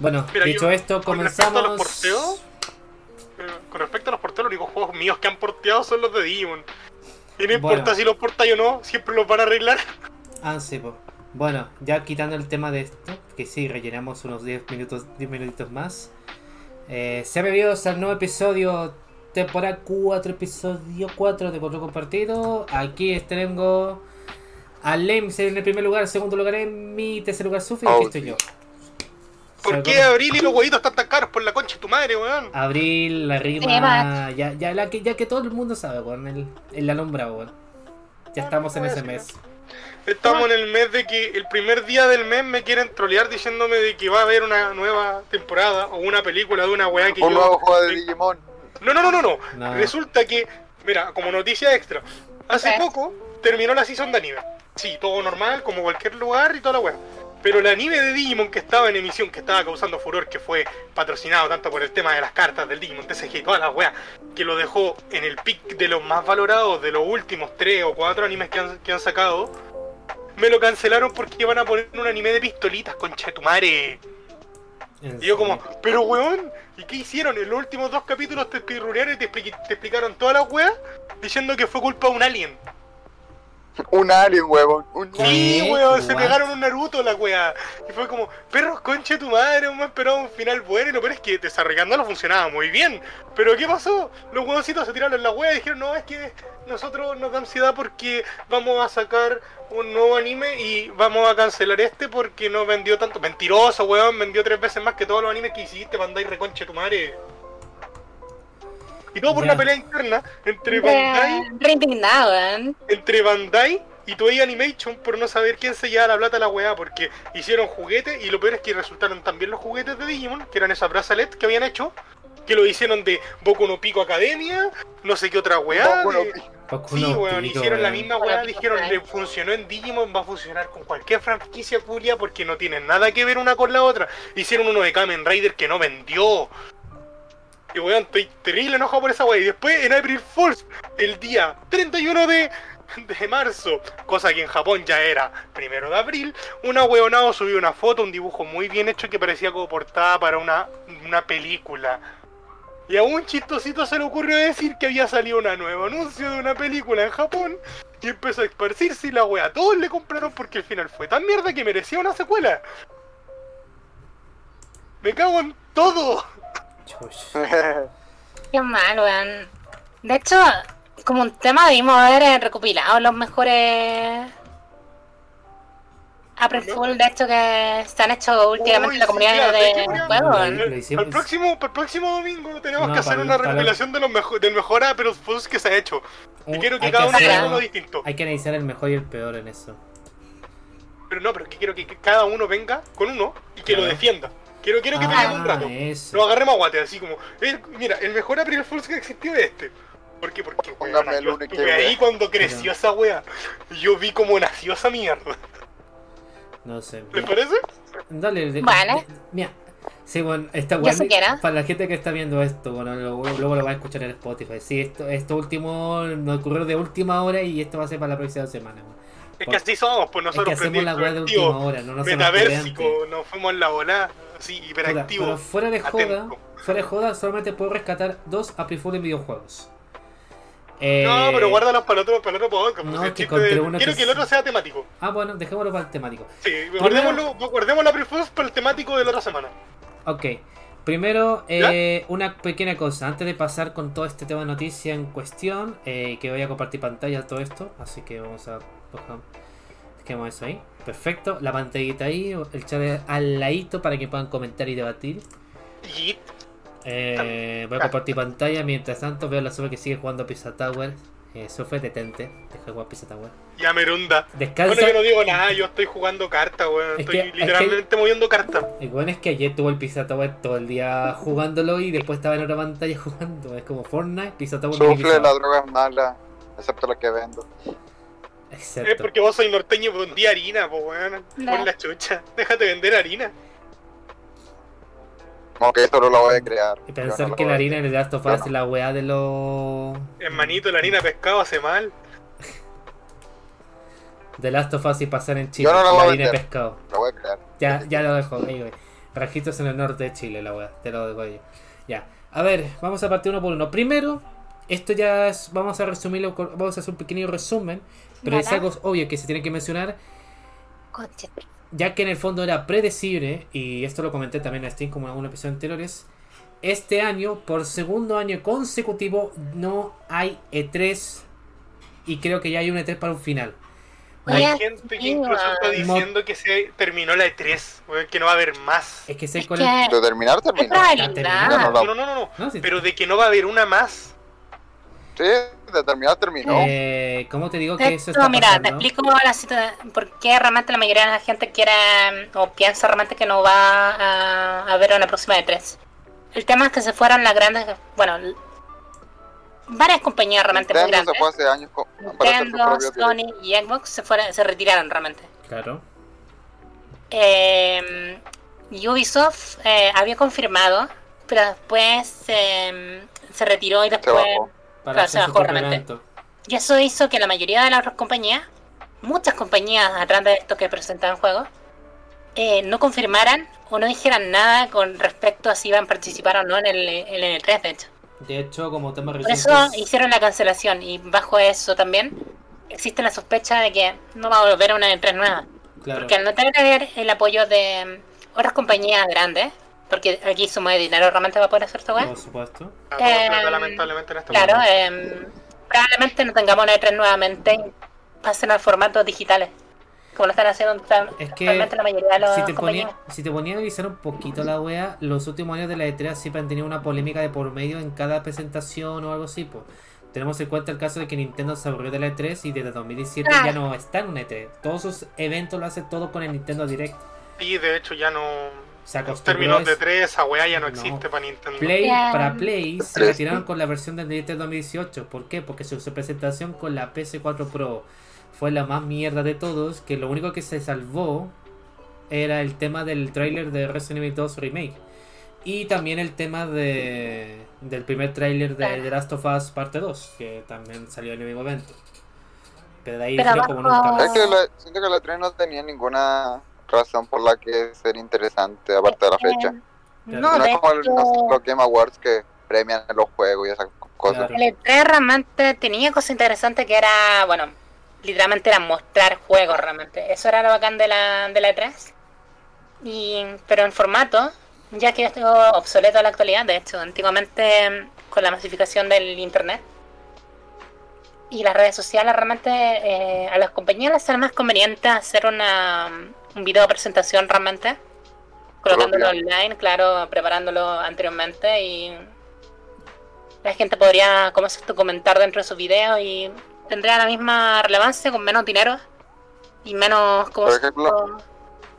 Bueno, Mira, dicho yo, esto, Con respecto a los comenzamos. porteos, eh, con respecto a los porteos, los únicos juegos míos que han porteado son los de Digimon. Y no Bueno. importa si los portáis o no, siempre los van a arreglar. Ah, sí, po. Bueno, ya quitando el tema de esto, que sí, rellenamos unos 10 minutos, 10 minutitos más. Eh, se ha bebido el nuevo episodio, temporada 4, episodio 4 de Cuatro Compartido. Aquí tengo a Lems en el primer lugar, segundo lugar en mi tercer lugar Sufi, y aquí Oh, estoy sí. yo. ¿Por qué Abril y los huevitos están tan caros por la concha de tu madre, weón? Abril, la rima, ya, ya, la que, ya que todo el mundo sabe, weón, el, el alumbrado, weón. Ya estamos en ese mes. Estamos en el mes de que el primer día del mes me quieren trolear diciéndome de que va a haber una nueva temporada o una película de una weá que Un yo... nuevo juego de Digimon. No, no, no, no, no. No. Resulta que, mira, como noticia extra, hace poco terminó la season de anime. Sí, todo normal, como cualquier lugar y toda la weá. Pero el anime de Digimon que estaba en emisión, que estaba causando furor, que fue patrocinado tanto por el tema de las cartas del Digimon TCG y toda la weá, que lo dejó en el pick de los más valorados de los últimos tres o cuatro animes que han, que han sacado, me lo cancelaron porque iban a poner un anime de pistolitas, concha de tu madre. En Y yo como, pero weón, ¿y qué hicieron? En los últimos dos capítulos te speedrunearon y te, expli- te explicaron todas las weas diciendo que fue culpa de un alien. Un alien, huevón. Un ¿Qué? Sí, weón, se pegaron un Naruto la wea. Y fue como, perros, concha de tu madre, me esperaba un final bueno. Y lo peor es que desarrollándolo funcionaba muy bien. Pero ¿qué pasó? Los huevoncitos se tiraron en la wea y dijeron, no, es que nosotros nos da ansiedad porque vamos a sacar un nuevo anime y vamos a cancelar este porque no vendió tanto. Mentiroso, weón, vendió tres veces más que todos los animes que hiciste, mandáis reconcha de tu madre. Y todo por una pelea interna entre Bandai entre Bandai y Toei Animation por no saber quién se la plata a la weá, porque hicieron juguetes y lo peor es que resultaron también los juguetes de Digimon, que eran esas bracelets que habían hecho, que lo hicieron de Boku no Pico Academia, no sé qué otra weá. Boku no de- Pico. Boku Sí, no weón, Pico, hicieron la misma weá, dijeron, le funcionó en Digimon, va a funcionar con cualquier franquicia culia porque no tienen nada que ver una con la otra. Hicieron uno de Kamen Rider que no vendió. Y weón, estoy terrible enojado por esa weá. Y después en April Fools, el día 31 de, de marzo, cosa que en Japón ya era primero de abril, una weonado subió una foto, un dibujo muy bien hecho que parecía como portada para una, una película. Y a un chistosito se le ocurrió decir que había salido un nuevo anuncio de una película en Japón y empezó a esparcirse y la wea todos le compraron porque el final fue tan mierda que merecía una secuela. Me cago en todo. Chush. Qué mal, weón. De hecho, como un tema debimos haber eh, recopilado los mejores April Fool, de hecho, que se han hecho últimamente Uy, en la sí, comunidad claro, de es el próximo, para el próximo domingo tenemos No, que hacer una recopilación de los mejo- del mejor April Fools que se ha hecho. Y Un- quiero que cada uno tenga uno distinto. Hay que analizar el mejor y el peor en eso. Pero no, pero que quiero que cada uno venga con uno y que lo defienda. Quiero, quiero que Ah, peleemos un rato. eso. Lo agarremos a guate, así como. el- mira, el mejor April Fools que existió es este. ¿Por qué? Porque weona, yo que ahí wea. cuando creció Pero- esa wea. Yo vi cómo nació esa mierda. No sé. ¿Les parece? Dale, de- Vale. de- mira. Sí, bueno, esta Ya weá- se quiera. Para la gente que está viendo esto, bueno, luego, luego lo va a escuchar en Spotify. Sí, esto, esto último nos ocurrió de última hora y esto va a ser para la próxima semana. weón. Es que así somos, pues Es que nosotros hacemos la weá de última hora, no nos Metaversico, nos fuimos en la volada, así, hiperactivo. Pero fuera de joda, atento. fuera de joda, solamente puedo rescatar dos April Fool en videojuegos. Eh, No, pero guárdalos para el otro, para el otro podcast. no, pues, el de- uno Quiero que que el otro sea temático. Ah, bueno, dejémoslo para el temático. Sí, guardémoslo, Fools para el temático de la otra semana. Ok. Primero, eh, una pequeña cosa. Antes de pasar con todo este tema de noticia en cuestión, eh, que voy a compartir pantalla todo esto. Así que vamos a. Dejemos eso ahí. Perfecto. La pantallita ahí, el chat al ladito para que puedan comentar y debatir. Y Eh, voy a compartir pantalla. Mientras tanto, veo a la Sofe que sigue jugando Pizza Tower. Eh, Sofe, detente. Deja de jugar Pizza Tower. ya merunda. Descansa. Bueno, yo no digo nada, yo estoy jugando cartas, weón. Es Estoy que- es literalmente moviendo cartas. El bueno es que ayer tuvo el Pizza Tower todo el día jugándolo y después estaba en otra pantalla jugando. Es como Fortnite, Pizza Tower. Sufle, Pizza. la droga es mala. Excepto la que vendo. Exacto. Es porque vos sois norteño y vendí harina, pues weón. No. Pon la chucha. Déjate vender harina. Como que esto no lo voy a crear. Y pensar no que la harina en el Last of Us es la weá de los. Hermanito, la harina pescado hace mal. De Last of Us y pasar en Chile. Yo no la voy la a harina de vender. pescado. Lo voy a crear. Ya, ya lo dejo, ahí, güey. Registros en el norte de Chile, la weá. Te lo digo yo. Ya. A ver, vamos a partir uno por uno. Primero, esto ya es. Vamos a resumirlo. Vamos a hacer un pequeño resumen. Pero es algo obvio que se tiene que mencionar. Conche. Ya que en el fondo era predecible. Y esto lo comenté también en Steam como en algún episodio anteriores. Este año, por segundo año consecutivo, no hay E3. Y creo que ya hay un E3 para un final. Oye, Hay gente que incluso está diciendo que se terminó la E3, weón, que no va a haber más. Es que sé Es con que el. De terminar, terminó. No, no, no, no, No, sí. pero de que no va a haber una más. Sí, de terminar, terminó. Eh, ¿Cómo te digo que eso está mira, te explico la situación, por qué realmente la mayoría de la gente quiere o piensa realmente que no va a, a ver una próxima de tres. El tema es que se fueron las grandes, bueno, varias compañías realmente muy Nintendo grandes. se fue hace años Nintendo. Sony y Xbox se, fueron, se retiraron realmente. Claro. Eh, Ubisoft eh, había confirmado, pero después eh, se retiró y Se después... Para Claro, se bajó realmente. Y eso hizo que la mayoría de las otras compañías, muchas compañías atrás de esto que presentaban juegos, eh, no confirmaran o no dijeran nada con respecto a si iban a participar o no en el, en el E3, de hecho. De hecho, como tema Por eso hicieron la cancelación y bajo eso también existe la sospecha de que no va a volver a una E3 nueva. Claro. Porque al no tener el apoyo de otras compañías grandes, porque aquí suma de dinero realmente va a poder hacer esta weá. Por supuesto. Eh, plata, lamentablemente en este Claro, eh, probablemente no tengamos una E3 nuevamente y pasen a formatos digitales. Como lo están haciendo Es que actualmente la mayoría de las Si te, compañías. ponía, si te ponía a analizar un poquito la wea, los últimos años de la E3 siempre han tenido una polémica de por medio en cada presentación o algo así. Pues. Tenemos en cuenta el caso de que Nintendo se aburrió de la E3 y desde 2017 Ah. ya no está en una E3. Todos sus eventos lo hace todo con el Nintendo Direct. Y de hecho ya no. Se En acostumbró términos a de eso. 3, esa weá ya no No. existe para Nintendo. Play, para Play se retiraron con la versión del del 2018. ¿Por qué? Porque su, su presentación con la PS4 Pro fue la más mierda de todos. Que lo único que se salvó era el tema del tráiler de Resident Evil 2 Remake. Y también el tema de, del primer tráiler de. The Last of Us Parte 2, que también salió en el mismo evento. Pero de ahí Pero como nunca Es más. que la, siento que la 3 no tenía ninguna razón por la que ser interesante aparte de la fecha. No, No de es como el- no sé, los Game Awards que premian los juegos y esas cosas. Claro. el E3 realmente tenía cosas interesantes que era, bueno, literalmente era mostrar juegos realmente. Eso era lo bacán de la, de la E3. Y, pero en formato, ya que esto es obsoleto en la actualidad, de hecho, antiguamente con la masificación del internet y las redes sociales, realmente eh, a las compañías les era más conveniente hacer una un video presentación realmente, colocándolo online, claro, preparándolo anteriormente y la gente podría, como es esto, comentar dentro de sus videos y tendría la misma relevancia con menos dinero y menos, como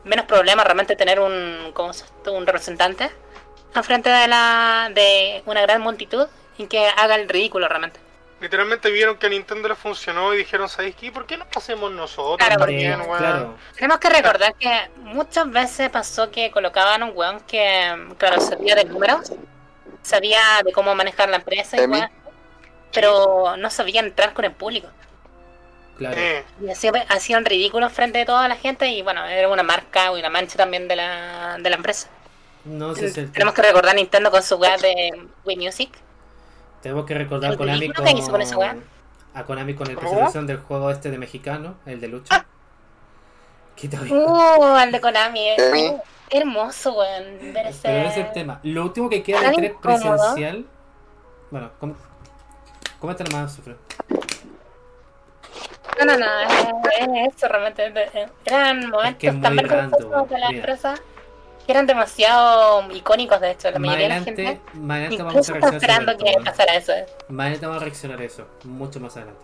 menos problema realmente tener un, como se esto, un representante enfrente de la de una gran multitud y que haga el ridículo realmente. Literalmente vieron que a Nintendo le funcionó y dijeron, ¿sabéis qué? ¿Por qué no lo hacemos nosotros Claro, también, weón? claro. Tenemos que recordar que muchas veces pasó que colocaban un weón que, claro, sabía de números, sabía de cómo manejar la empresa y weón, pero no sabía entrar con el público. Claro. Eh, Y hacía- hacían ridículo frente de toda la gente y bueno, era una marca y una mancha también de la, de la empresa. No sé si Tenemos que recordar Nintendo con su weá de Wii Music. Tenemos que recordar a El Konami que con a Konami con la ¿Cómo? presentación del juego este de mexicano, el de lucha. ¿Qué te digo? Uh, el de Konami. es- uh, hermoso, weón. Pero ese es el tema. Lo último que queda de Tan 3 incómodo. presencial. Bueno, com coméntalo más, Sufre. No, no, no, es, es eso realmente. es- es- Eran momentos que es tan vergonzosos de la mira. empresa que eran demasiado icónicos, de hecho. La Más mayoría de la adelante, gente más adelante vamos incluso a reaccionar esperando sobre que esto, pasara eso. Más adelante vamos a reaccionar eso, mucho más adelante.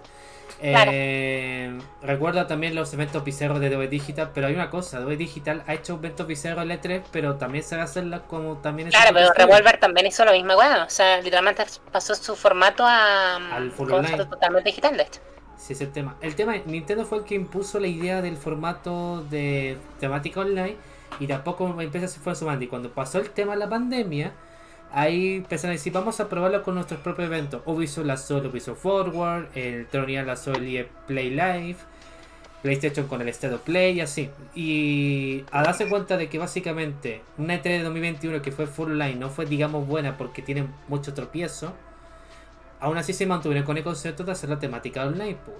Claro. Eh, recuerda también los eventos bizarros de Adobe Digital, pero hay una cosa, Adobe Digital ha hecho eventos bizarros en E3, pero también se va a hacerla como también Claro, pero. Revolver también hizo lo mismo, weón. O sea, literalmente pasó su formato a. Al full online. totalmente digital, de hecho. Sí, es el tema. El tema es, Nintendo fue el que impuso la idea del formato de temática online y de a poco empieza se fue sumando. Y cuando pasó el tema de la pandemia, ahí empezaron a decir, vamos a probarlo con nuestros propios eventos. Ubisoft lanzó el Ubisoft Forward, el Tronian lanzó el EA Play Live. PlayStation con el of Play y así. Y a darse cuenta de que básicamente una E3 de 2021 que fue full line no fue, digamos, buena porque tiene mucho tropiezo, aún así se mantuvieron con el concepto de hacer la temática online. pues.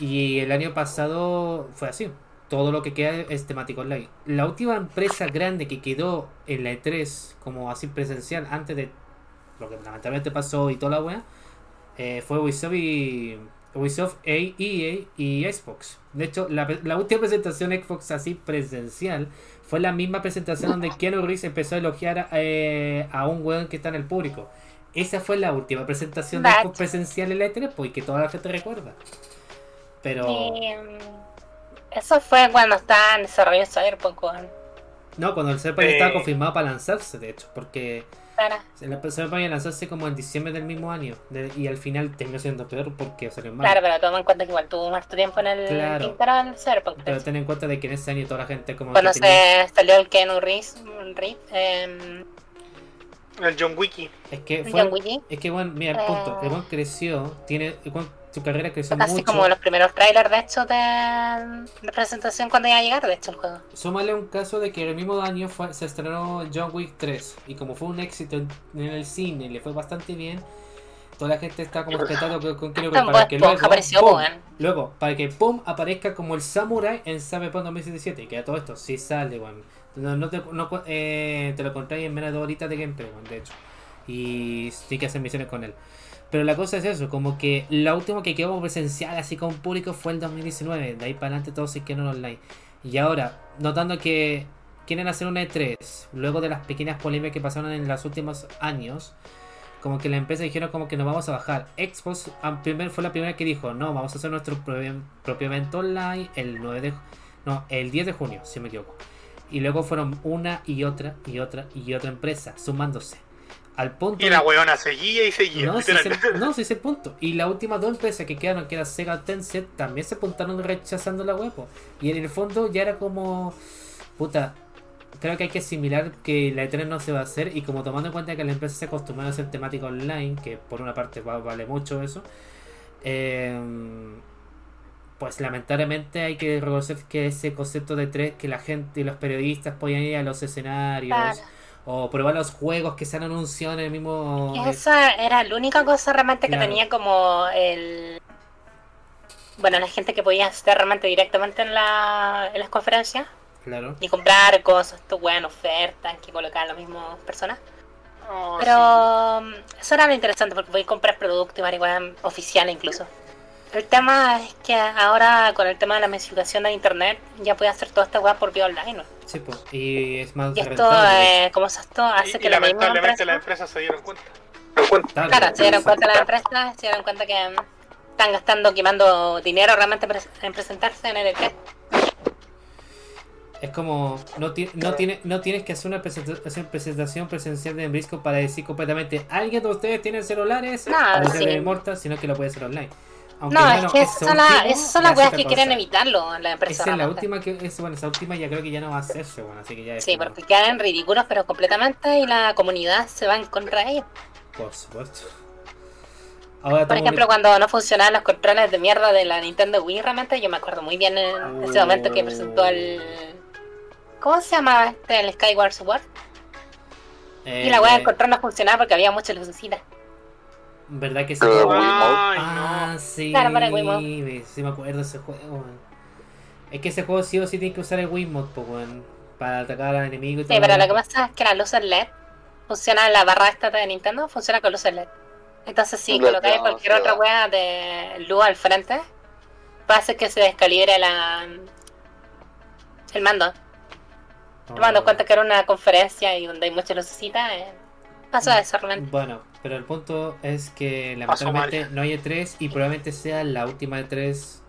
Y el año pasado fue así. Todo lo que queda es temático online. La última empresa grande que quedó en la E3 como así presencial antes de lo que lamentablemente pasó y toda la wea eh, fue Ubisoft y Ubisoft, E- EA y Xbox. De hecho, la, la última presentación Xbox así presencial fue la misma presentación donde Keanu Reeves empezó a elogiar eh, a un weón que está en el público. Esa fue la última presentación de. Xbox presencial en la E3, pues, y que toda la gente recuerda. Pero... Mm, eso fue cuando estaba en desarrollo Cyberpunk, weón. No, cuando el Cyberpunk Eh. estaba confirmado para lanzarse, de hecho, porque Claro. el Cyberpunk iba a lanzarse como en diciembre del mismo año, de- y al final terminó siendo peor porque salió mal. Claro, pero toma en cuenta que igual tuvo más tiempo en el Claro. del Cyberpunk. Pero ten en cuenta de que en ese año toda la gente como Cuando tenía- se salió el Keanu Reeves, em, El John Wiki. Es que el fue... John Wick, Es que, bueno, mira, el punto. El Eh. buen creció, tiene... el su carrera creció casi mucho. como los primeros trailers de hecho de, de presentación cuando iba a llegar, de hecho, el juego. Súmale un caso de que el mismo año fue, se estrenó John Wick 3 y como fue un éxito en, en el cine le fue bastante bien, toda la gente está como esperando con, con Tan para que luego, luego, para que pum aparezca como el samurai en Cyberpunk 2077 y que a todo esto sí sale, weón. No, no te, no, eh, te lo contáis en menos de dos horitas de gameplay, de hecho. Y sí que hacer misiones con él. Pero la cosa es eso, como que la última que quedó presencial así con público fue el 2019. De ahí para adelante todos se quedaron online. Y ahora, notando que quieren hacer una E3, luego de las pequeñas polémicas que pasaron en los últimos años, como que la empresa dijeron como que nos vamos a bajar. Xbox a primer- fue la primera que dijo, no, vamos a hacer nuestro propio, propio evento online el 9 de... No, el 10 de junio, si me equivoco. Y luego fueron una y otra y otra y otra empresa sumándose. Al punto Y la weona seguía y seguía. no, si es el, no, si es el punto. Y las últimas dos empresas que quedaron, que era Sega Tencent, también se apuntaron rechazando la web. Y en el fondo ya era como. Puta. Creo que hay que asimilar que la E3 no se va a hacer. Y como tomando en cuenta que la empresa se acostumbró a hacer temática online, que por una parte va- vale mucho eso. eh, pues lamentablemente hay que reconocer que ese concepto de E3, que la gente y los periodistas podían ir a los escenarios. Claro. O probar los juegos que se han anunciado en el mismo. Y esa era la única cosa realmente que Claro. tenía como el... Bueno, la gente que podía estar realmente directamente en, la, en las conferencias Claro. y comprar cosas, tu weón, ofertas que colocaban las mismas personas. Oh, Pero um, eso era lo interesante porque podéis comprar productos y varias oficiales incluso. El tema es que ahora con el tema de la masificación de internet ya puedes hacer toda esta weá por vía online. ¿no? Sí, pues. Y es más Y esto, eh, como es esto, hace Y, que y la misma lamentablemente empresa... las empresas se dieron cuenta. Claro, Claro, se dieron cuenta las empresas, se dieron cuenta que están gastando, quemando dinero realmente en presentarse en el E3. Es como. No, ti- no, tiene, no tienes que hacer una presenta- hacer presentación presencial de Brisco para decir completamente. ¿Alguien de ustedes tiene celulares? No, sea, sí. de Mortal, sino que lo puede hacer online. Aunque, No, bueno, es que esa esas son, las- última esas son las weas que quieren evitarlo en la empresa. Esa es la última que. Es, bueno, esa última ya creo que ya no va a hacerse, bueno, así que ya es. Sí, como- porque quedan ridículos, pero completamente, y la comunidad se va en contra de ellos. Por supuesto. Ahora Por ejemplo, cuando no funcionaban los controles de mierda de la Nintendo Wii, realmente yo me acuerdo muy bien en ese momento que presentó el. ¿Cómo se llamaba este? El Skyward Sword. Y la eh, wea del control no funcionaba porque había muchas lucecitas. ¿Verdad que sí? Pero Wiimote. Ay, Ah, no. sí. Claro, para el Wiimote. Sí, me acuerdo de ese juego. Es que ese juego sí o sí tiene que usar el Wiimote, pues, weón. Para atacar al enemigo y todo. Sí, pero lo que pasa es que la luz LED funciona, la barra esta de Nintendo funciona con luces LED. Entonces, si LED colocáis no, cualquier sí, otra wea de luz al frente, va a hacer que se descalibre la, el mando. Tomando en cuenta que era una conferencia y donde hay muchas lucecitas, eh, pasó a eso realmente. Bueno, pero el punto es que lamentablemente no hay E3 y probablemente sea la última E3.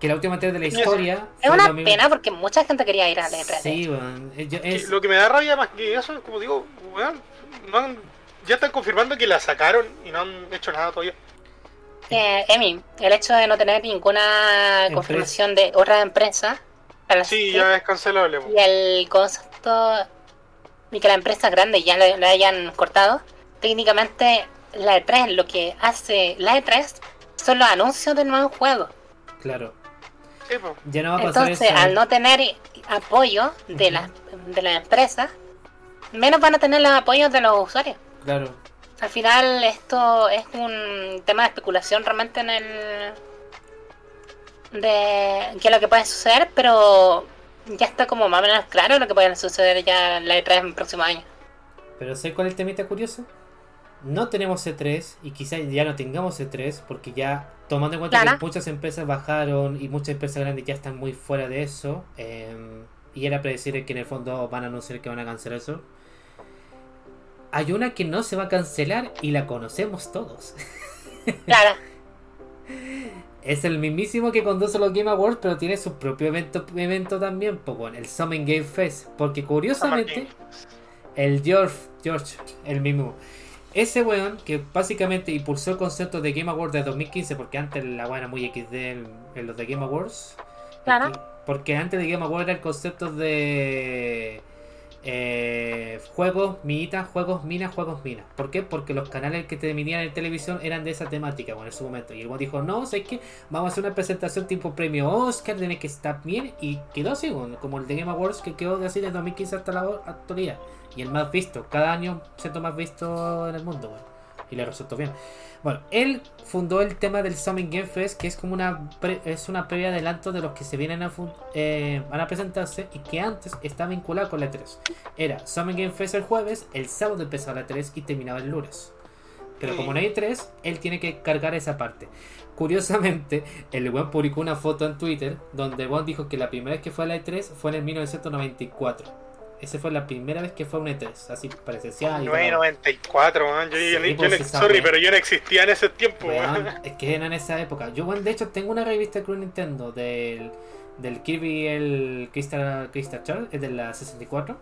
Que la última E3 de la historia. Es una 2000 pena porque mucha gente quería ir a la E3. Sí, weón. Eh, es- Lo que me da rabia más que eso es como digo, weón, no han- ya están confirmando que la sacaron y no han hecho nada todavía. Eh, Emi, el hecho de no tener ninguna Empresa. confirmación de otra empresa Sí, ya es cancelable. y el concepto y que la empresa grande ya le, le hayan cortado, técnicamente la E3, lo que hace la E3 son los anuncios de nuevos juegos. Claro. Sí, po. Ya no va a pasar Entonces, eso. al no tener apoyo de las de la empresa, menos van a tener los apoyos de los usuarios. Claro. Al final esto es un tema de especulación realmente en el de qué es lo que puede suceder, pero ya está como más o menos claro lo que puede suceder ya en la E3 en el próximo año. Pero ¿sabes cuál es el temita curioso? No tenemos C3 y quizás ya no tengamos C3 porque ya tomando en cuenta Claro. que muchas empresas bajaron y muchas empresas grandes ya están muy fuera de eso eh, y era predecible que en el fondo van a anunciar que van a cancelar eso. Hay una que no se va a cancelar y la conocemos todos. Claro, Es el mismísimo que conduce los Game Awards, pero tiene su propio evento, evento también, pues bueno, el Summon Game Fest. Porque curiosamente, el George, George, el mismo. Ese weón que básicamente impulsó el concepto de Game Awards de 2015, porque antes la weá era muy XD en, en los de Game Awards. Claro. Porque antes de Game Awards era el concepto de eh, juegos, minitas, juegos, minas, juegos, minas. ¿Por qué? Porque los canales que te emitían en televisión eran de esa temática, bueno, en su momento. Y el dijo, no, ¿sabes qué? Vamos a hacer una presentación tipo premio Oscar, tiene que estar bien. Y quedó así, como el de Game Awards que quedó así de 2015 hasta la actualidad. Y el más visto, cada año siendo más visto en el mundo. Y le resultó bien. Bueno, él fundó el tema del Summit Game Fest, que es como una pre- es una previa adelanto de los que se vienen a, eh, van a presentarse y que antes estaba vinculado con la 3. Era Summit Game Fest el jueves, el sábado empezaba la 3 y terminaba el lunes. Pero como no hay 3, él tiene que cargar esa parte. Curiosamente, el weón publicó una foto en Twitter donde weón dijo que la primera vez que fue la E3 fue en el 1994. Esa fue la primera vez que fue a una E3, así presencial. y todo. 994, man. Yo, yo- Sí, yo pues, no- esa sorry, pero yo no existía en ese tiempo, Weón, weón. es que era en esa época. Yo, weón, de hecho, tengo una revista de Club Nintendo del, del Kirby el Crystal, Crystal Chart, es de la 64.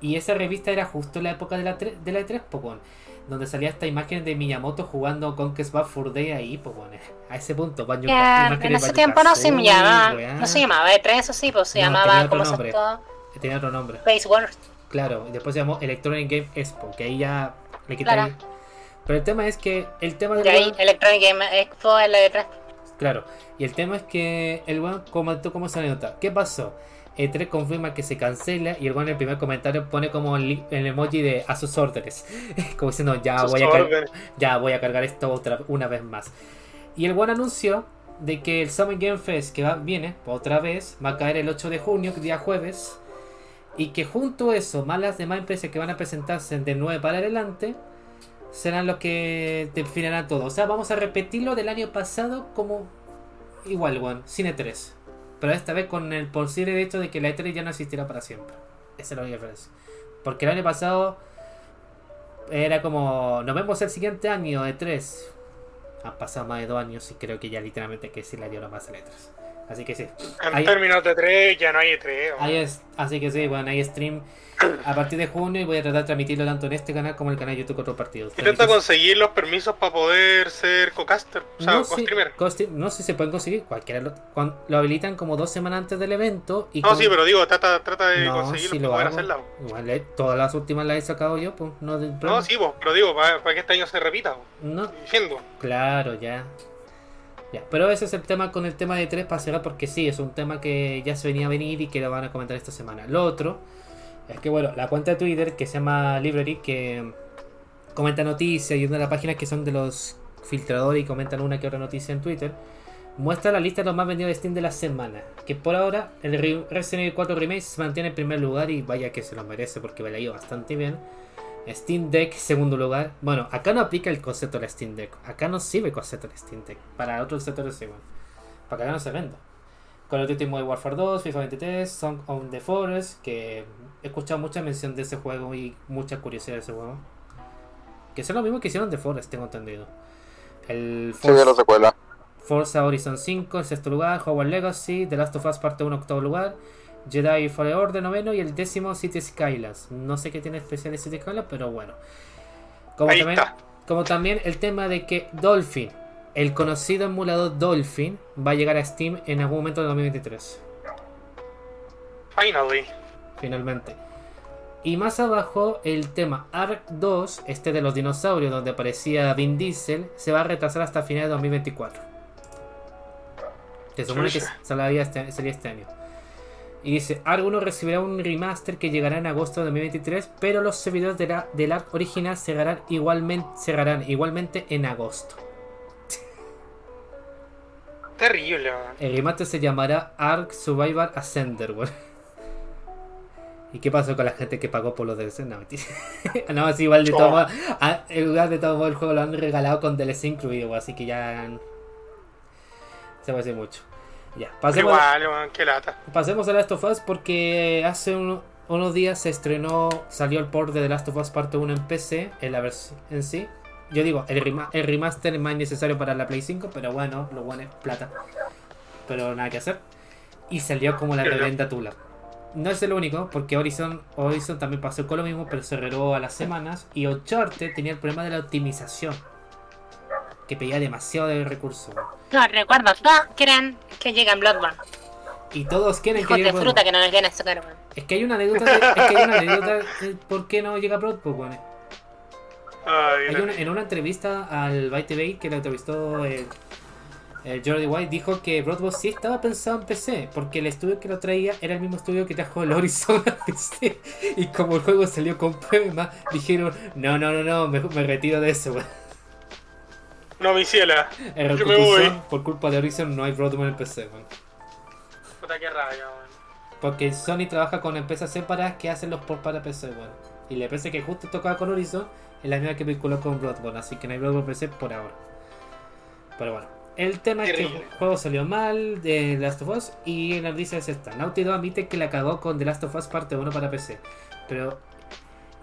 Y esa revista era justo en la época de la, tre- de la E3, pues, weón, donde salía esta imagen de Miyamoto jugando Conquest Bad Fur Day ahí, pues, weón, a ese punto. Banjo- en ese tiempo no se llamaba, no se llamaba E3, eso sí, pues se No, llamaba como se todo Tenía otro nombre. Space Wars. Claro, y después se llamó Electronic Game Expo, que ahí ya le quité. Claro. Pero el tema es que el tema del De ahí, Electronic Game Expo en la E3. Claro, y el tema es que el weón comentó cómo se nota. ¿Qué pasó? E3 confirma que se cancela y el weón en el primer comentario pone como el, emoji de a sus órdenes. como diciendo, ya Sus voy, a car- ya voy a cargar esto otra una vez más. Y el weón anunció de que el Summer Game Fest que va, viene otra vez va a caer el 8 de junio, día jueves. Y que junto a eso, más las demás empresas que van a presentarse de 9 para adelante, serán los que definirán todo. O sea, vamos a repetirlo del año pasado como igual, weón, Cine 3. Pero esta vez con el posible hecho de que la E3 ya no existirá para siempre. Esa es la única diferencia. Porque el año pasado era como, nos vemos el siguiente año E3. Han pasado más de dos años y creo que ya literalmente hay que decirle adiós a más la E3. Así que sí. En Ahí- términos de 3 ya no hay 3. Ahí es, así que sí, bueno, hay stream a partir de junio y voy a tratar de transmitirlo tanto en este canal como en el canal de YouTube otros partidos. Intenta conseguir los permisos para poder ser co-caster, o sea, no, co-streamer. co-stream- no sé si se pueden conseguir, cualquiera lo, lo habilitan como dos semanas antes del evento. Y No, con- sí, pero digo, trata, trata de No, conseguirlo sí para lo poder hago. hacerla. Igual, eh, todas las últimas las he sacado yo, pues no No, sí, vos, pero digo, para, para que este año se repita. po. No, Diciendo. claro, ya. Ya, pero ese es el tema con el tema de 3 para porque sí, es un tema que ya se venía a venir y que lo van a comentar esta semana. Lo otro es que bueno, la cuenta de Twitter que se llama Library que comenta noticias y una de las páginas que son de los filtradores y comentan una que otra noticia en Twitter, muestra la lista de los más vendidos de Steam de la semana. Que por ahora el Re- Resident Evil 4 Remake se mantiene en primer lugar y vaya que se lo merece porque me la ido bastante bien. Steam Deck, segundo lugar. Bueno, acá no aplica el concepto de la Steam Deck. Acá no sirve el concepto de la Steam Deck. Para otros sectores sí, bueno. Para que acá no se venda. Call of Duty Modern Warfare 2, FIFA 23, Song of the Forest, que he escuchado mucha mención de ese juego y mucha curiosidad de ese juego. Que son lo mismo que hicieron The Forest, tengo entendido. El Sí, Forza, secuela. Forza Horizon 5 en sexto lugar, Hogwarts Legacy, The Last of Us Parte 1 octavo lugar, Jedi Fallen Order noveno y el décimo City Skylines. No sé qué tiene especial City Skylines, pero bueno. Como Ahí también, está. como también el tema de que Dolphin, el conocido emulador Dolphin, va a llegar a Steam en algún momento de 2023. Finally. Finalmente. Y más abajo, el tema Ark 2, este de los dinosaurios, donde aparecía Vin Diesel, se va a retrasar hasta finales de 2024. Se supone que salía este, salía este año. Y dice, 1 recibirá un remaster que llegará en agosto de 2023, pero los servidores de la- del Ark original cerrarán igualmente, cerrarán igualmente en agosto. Terrible. El remaster se llamará Ark Survivor Ascender, weón. ¿Y qué pasó con la gente que pagó por los DLC? No, no, es igual de todo En lugar de todo el juego lo han regalado con DLC incluido, así que ya. Se va a decir mucho. Ya, pasemos, igual, qué lata. pasemos a Last of Us porque hace uno- unos días se estrenó, salió el port de The Last of Us Parte 1 en PC, en la versión en sí. Yo digo, el, rema- el remaster es más necesario para la Play 5, pero bueno, lo bueno es plata. Pero nada que hacer. Y salió como la tremenda tula. No es el único, porque Horizon, Horizon también pasó con lo mismo, pero se renovó a las semanas. Y Uncharted tenía el problema de la optimización. Que pedía demasiado de recursos. weón. No, recuerdo, todos quieren que llegue en Bloodborne. Y todos quieren Hijos que de llegue fruta que no nos a sacar, weón. Es que hay una anécdota, de- es que hay una anécdota de por qué no llega Bloodborne. weón. Ay, Hay no. una- en una entrevista al Byte Bay que lo entrevistó eh, eh, Jordi White, dijo que Bloodborne sí estaba pensado en PC, porque el estudio que lo traía era el mismo estudio que trajo el Horizon a PC. Y como el juego salió con problemas, dijeron: No, no, no, no, me, me retiro de eso. weón". No, mi ciela. Yo me voy. por culpa de Horizon no hay Bloodborne en PC. weón. Puta, qué rabia, weón. Porque Sony trabaja con empresas separadas que hacen los ports para PC, bueno. Y la empresa que justo tocaba con Horizon es la misma que vinculó con Bloodborne, así que no hay Bloodborne PC por ahora. Pero bueno, el tema es que el juego salió mal de The Last of Us y en la noticia es esta. Naughty Dog admite que la cagó con The Last of Us parte 1 para PC, pero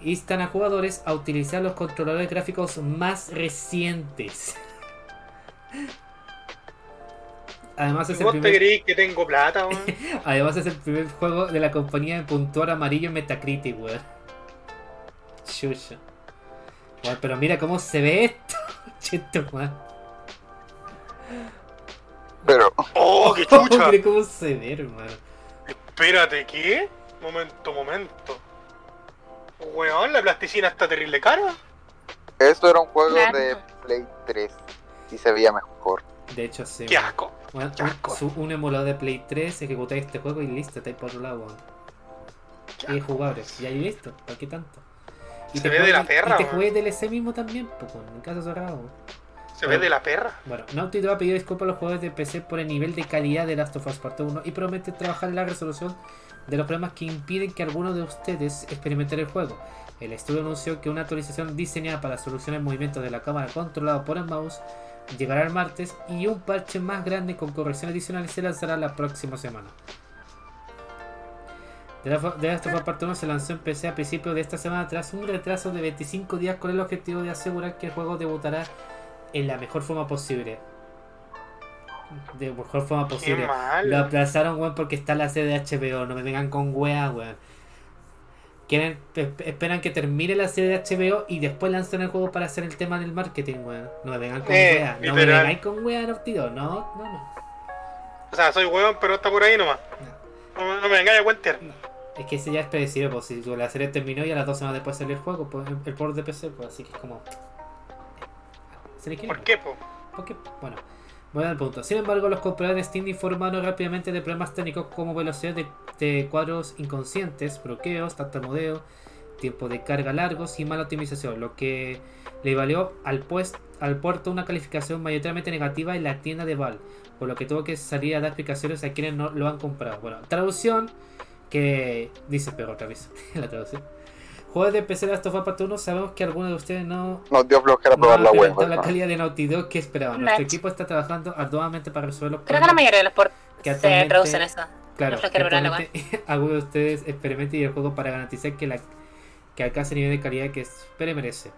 instan a jugadores a utilizar los controladores gráficos más recientes. Además es el te primer creís que tengo plata, weón. Además es el primer juego de la compañía en puntuar amarillo en Metacritic, weón. Chucha. Weón, pero mira cómo se ve esto. Cheto, weón. Pero, ¡Oh, qué chucha! mira cómo se ve, hermano. Espérate, ¿qué? Momento, momento. Weón, la plasticina está terrible cara. esto era un juego Claro. de Play 3 y se veía mejor. De hecho, sí. Qué asco. Qué un, asco. su- un emulador de Play 3, ejecutáis este juego y listo, estáis por otro lado, weón. Y es jugable. Y ahí listo, ¿para qué tanto? Y Se te ve de la perra, Y te juegues DLC mismo también, pues, en caso cerrado. Se ve de la perra. Bueno, Naughty Dog ha pedido disculpas a los jugadores de PC por el nivel de calidad de Last of Us Part 1 y promete trabajar en la resolución de los problemas que impiden que alguno de ustedes experimenten el juego. El estudio anunció que una actualización diseñada para solucionar el movimiento de la cámara controlado por el mouse llegará el martes y un parche más grande con correcciones adicionales se lanzará la próxima semana. The Last of Us Part 1 se lanzó en PC a principios de esta semana tras un retraso de 25 días con el objetivo de asegurar que el juego debutará en la mejor forma posible. De mejor forma posible. Lo aplazaron, weón, porque está la serie de HBO. No me vengan con wea, weón. Quieren, pe- esperan que termine la serie de HBO y después lanzan el juego para hacer el tema del marketing, weón. No me vengan con Eh, wea. No me vengáis con wea, Naughty Dog. No, no, no. O sea, soy weón, pero está por ahí nomás. No. No, no me vengáis a cuentear. Es que ese ya es predecible, pues si la serie terminó y a las dos semanas después salió el juego, pues el port de PC, pues así que es como. Se le. ¿Por qué, po? Ok, bueno, voy al punto. Sin embargo, los compradores de Steam informaron rápidamente de problemas técnicos como velocidad de, cuadros inconscientes, bloqueos, tartamudeo, tiempo de carga largos y mala optimización, lo que le valió al, pues, al puerto una calificación mayoritariamente negativa en la tienda de Valve, por lo que tuvo que salir a dar explicaciones a quienes no lo han comprado. Bueno, traducción que dice peor otra vez la traducción. Juegos de PC de Last of Us Part 1, sabemos que algunos de ustedes no, Nos dio flojera no probar la web. calidad de Naughty Dog que esperaban. Nuestro equipo está trabajando arduamente para resolver los Creo que la mayoría de los ports que se actualmente- traducen eso. Claro, no flojera, ¿verdad, actualmente algunos de ustedes experimenten el juego para garantizar que, la, que alcance el nivel de calidad que espera y merece.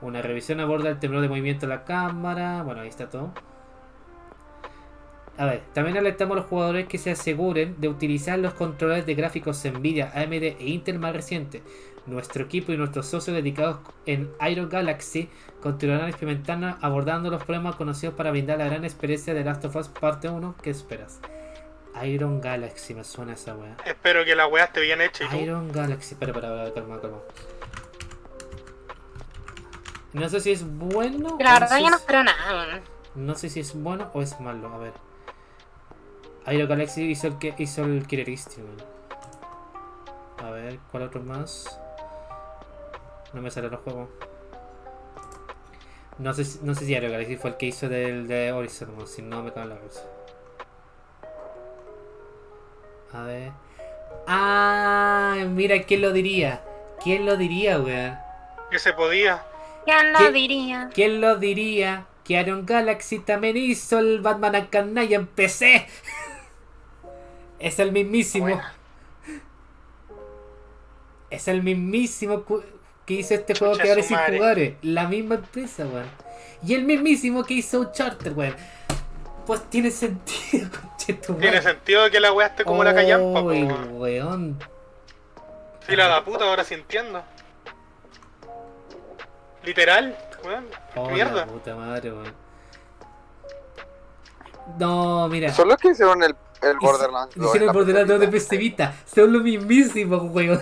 Una revisión aborda el temblor de movimiento de la cámara. Bueno, ahí está todo. A ver, también alertamos a los jugadores que se aseguren de utilizar los controles de gráficos Nvidia, AMD e Intel más recientes. Nuestro equipo y nuestros socios dedicados en Iron Galaxy continuarán experimentando, abordando los problemas conocidos para brindar la gran experiencia de Last of Us Parte 1. ¿Qué esperas? Iron Galaxy, me suena esa weá. Espero que la weá esté bien hecha y tú. Iron Galaxy, espera, espera, espera, calma, calma. No sé si es bueno. La verdad si yo no es- espero nada. no sé si es bueno o es malo, a ver. Aero Galaxy hizo el que hizo el Killer Instinct. A ver, ¿cuál otro más? No me sale los juegos. No sé, si- no sé si Aero Galaxy fue el que hizo del de Horizon, si no me cago en la risa. A ver. Ah, mira, ¿quién lo diría? ¿Quién lo diría, weón? Que se podía. ¿Quién lo ¿Qué? diría? ¿Quién lo diría? Que Iron Galaxy también hizo el Batman Arkham en PC. es el mismísimo. Buena. Es el mismísimo que hizo este juego que ahora su sin jugadores. La misma empresa, weón. Y el mismísimo que hizo Uncharted, weón. Pues tiene sentido, conchetumare. Tiene sentido que la weá esté como la callampa, weón. weón. Fila la puta, ahora sí entiendo. Literal, weón. Oh, Mierda. la puta madre, weón. No, mira. Son los que hicieron el, el Borderlands 2. Hicieron en la Borderlands 2 de PC Vita. Son los mismísimos, weón.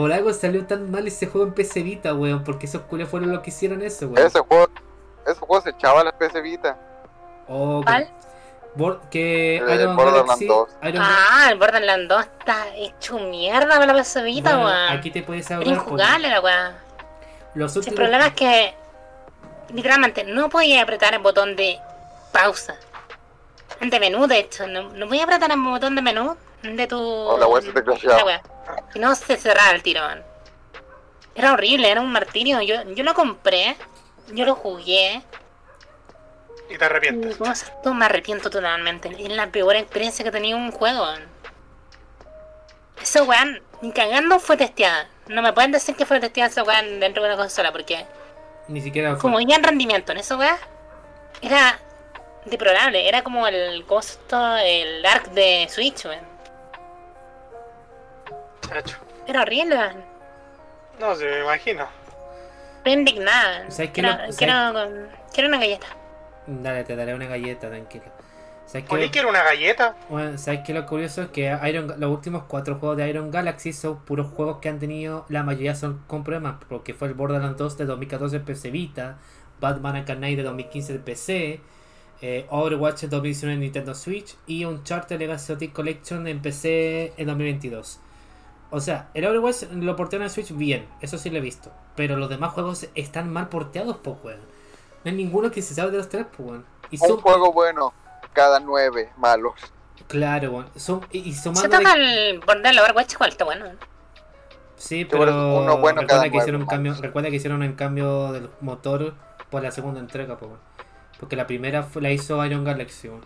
Por algo salió tan mal ese juego en PC Vita, weón. Porque esos culos fueron los que hicieron eso, weón. Ese juego, ese juego se echaba a la PC Vita. Oh, que- ¿Cuál? Bor- que El Iron Borderlands Galaxy. 2. Iron Ah, el Borderlands 2 está hecho mierda para la pasovita, Bueno, weón. Aquí te puedes ahorrar. injugable la weá. Los últimos. el problema es que literalmente no podía apretar el botón de pausa. De menú, de hecho. No, no podía apretar el botón de menú de tu. La se te la. Y no se cerraba el tirón. Era horrible, era un martirio. Yo, yo lo compré, yo lo jugué. Y te arrepientes. Y no esto me arrepiento totalmente. Es la peor experiencia que he tenido en un juego. weón. Esa weá, ni cagando fue testeada. No me pueden decir que fue testeada esa weá dentro de una consola, porque Ni siquiera fue. como ya en rendimiento en esa weá, era deplorable. Era como el costo, el arc de Switch, weón. Chacho. Era horrible, weón. No se me imagino. Estoy indignada. ¿Sabes qué Quiero, lo- sabes- quiero, quiero una galleta. Dale, te daré una galleta, tranquilo. ¿Sabes qué? Quiero una galleta. Bueno, ¿sabes qué? Lo curioso es que Iron, los últimos cuatro juegos de Iron Galaxy son puros juegos que han tenido, la mayoría son con problemas, porque fue el Borderlands 2 de 2014 en PC Vita, Batman Arkham Knight de 2015 de PC, eh, Overwatch de 2019 en Nintendo Switch y Uncharted Legacy of the Collection en PC en 2022. O sea, el Overwatch lo portearon en Switch bien, eso sí lo he visto, pero los demás juegos están mal porteados, pues, weón. No hay ninguno que se sabe de los tres, pues, weón. Y Un son, juego bueno, cada nueve malos. claro, weón. Son, y, y Se sumando toca el bordel Overwatch igual, está bueno. Sí, pero uno bueno recuerda, cada que nueve hicieron un cambio, recuerda que hicieron un cambio del motor por la segunda entrega, po, weón. porque la primera fue- la hizo Iron Galaxy. weón.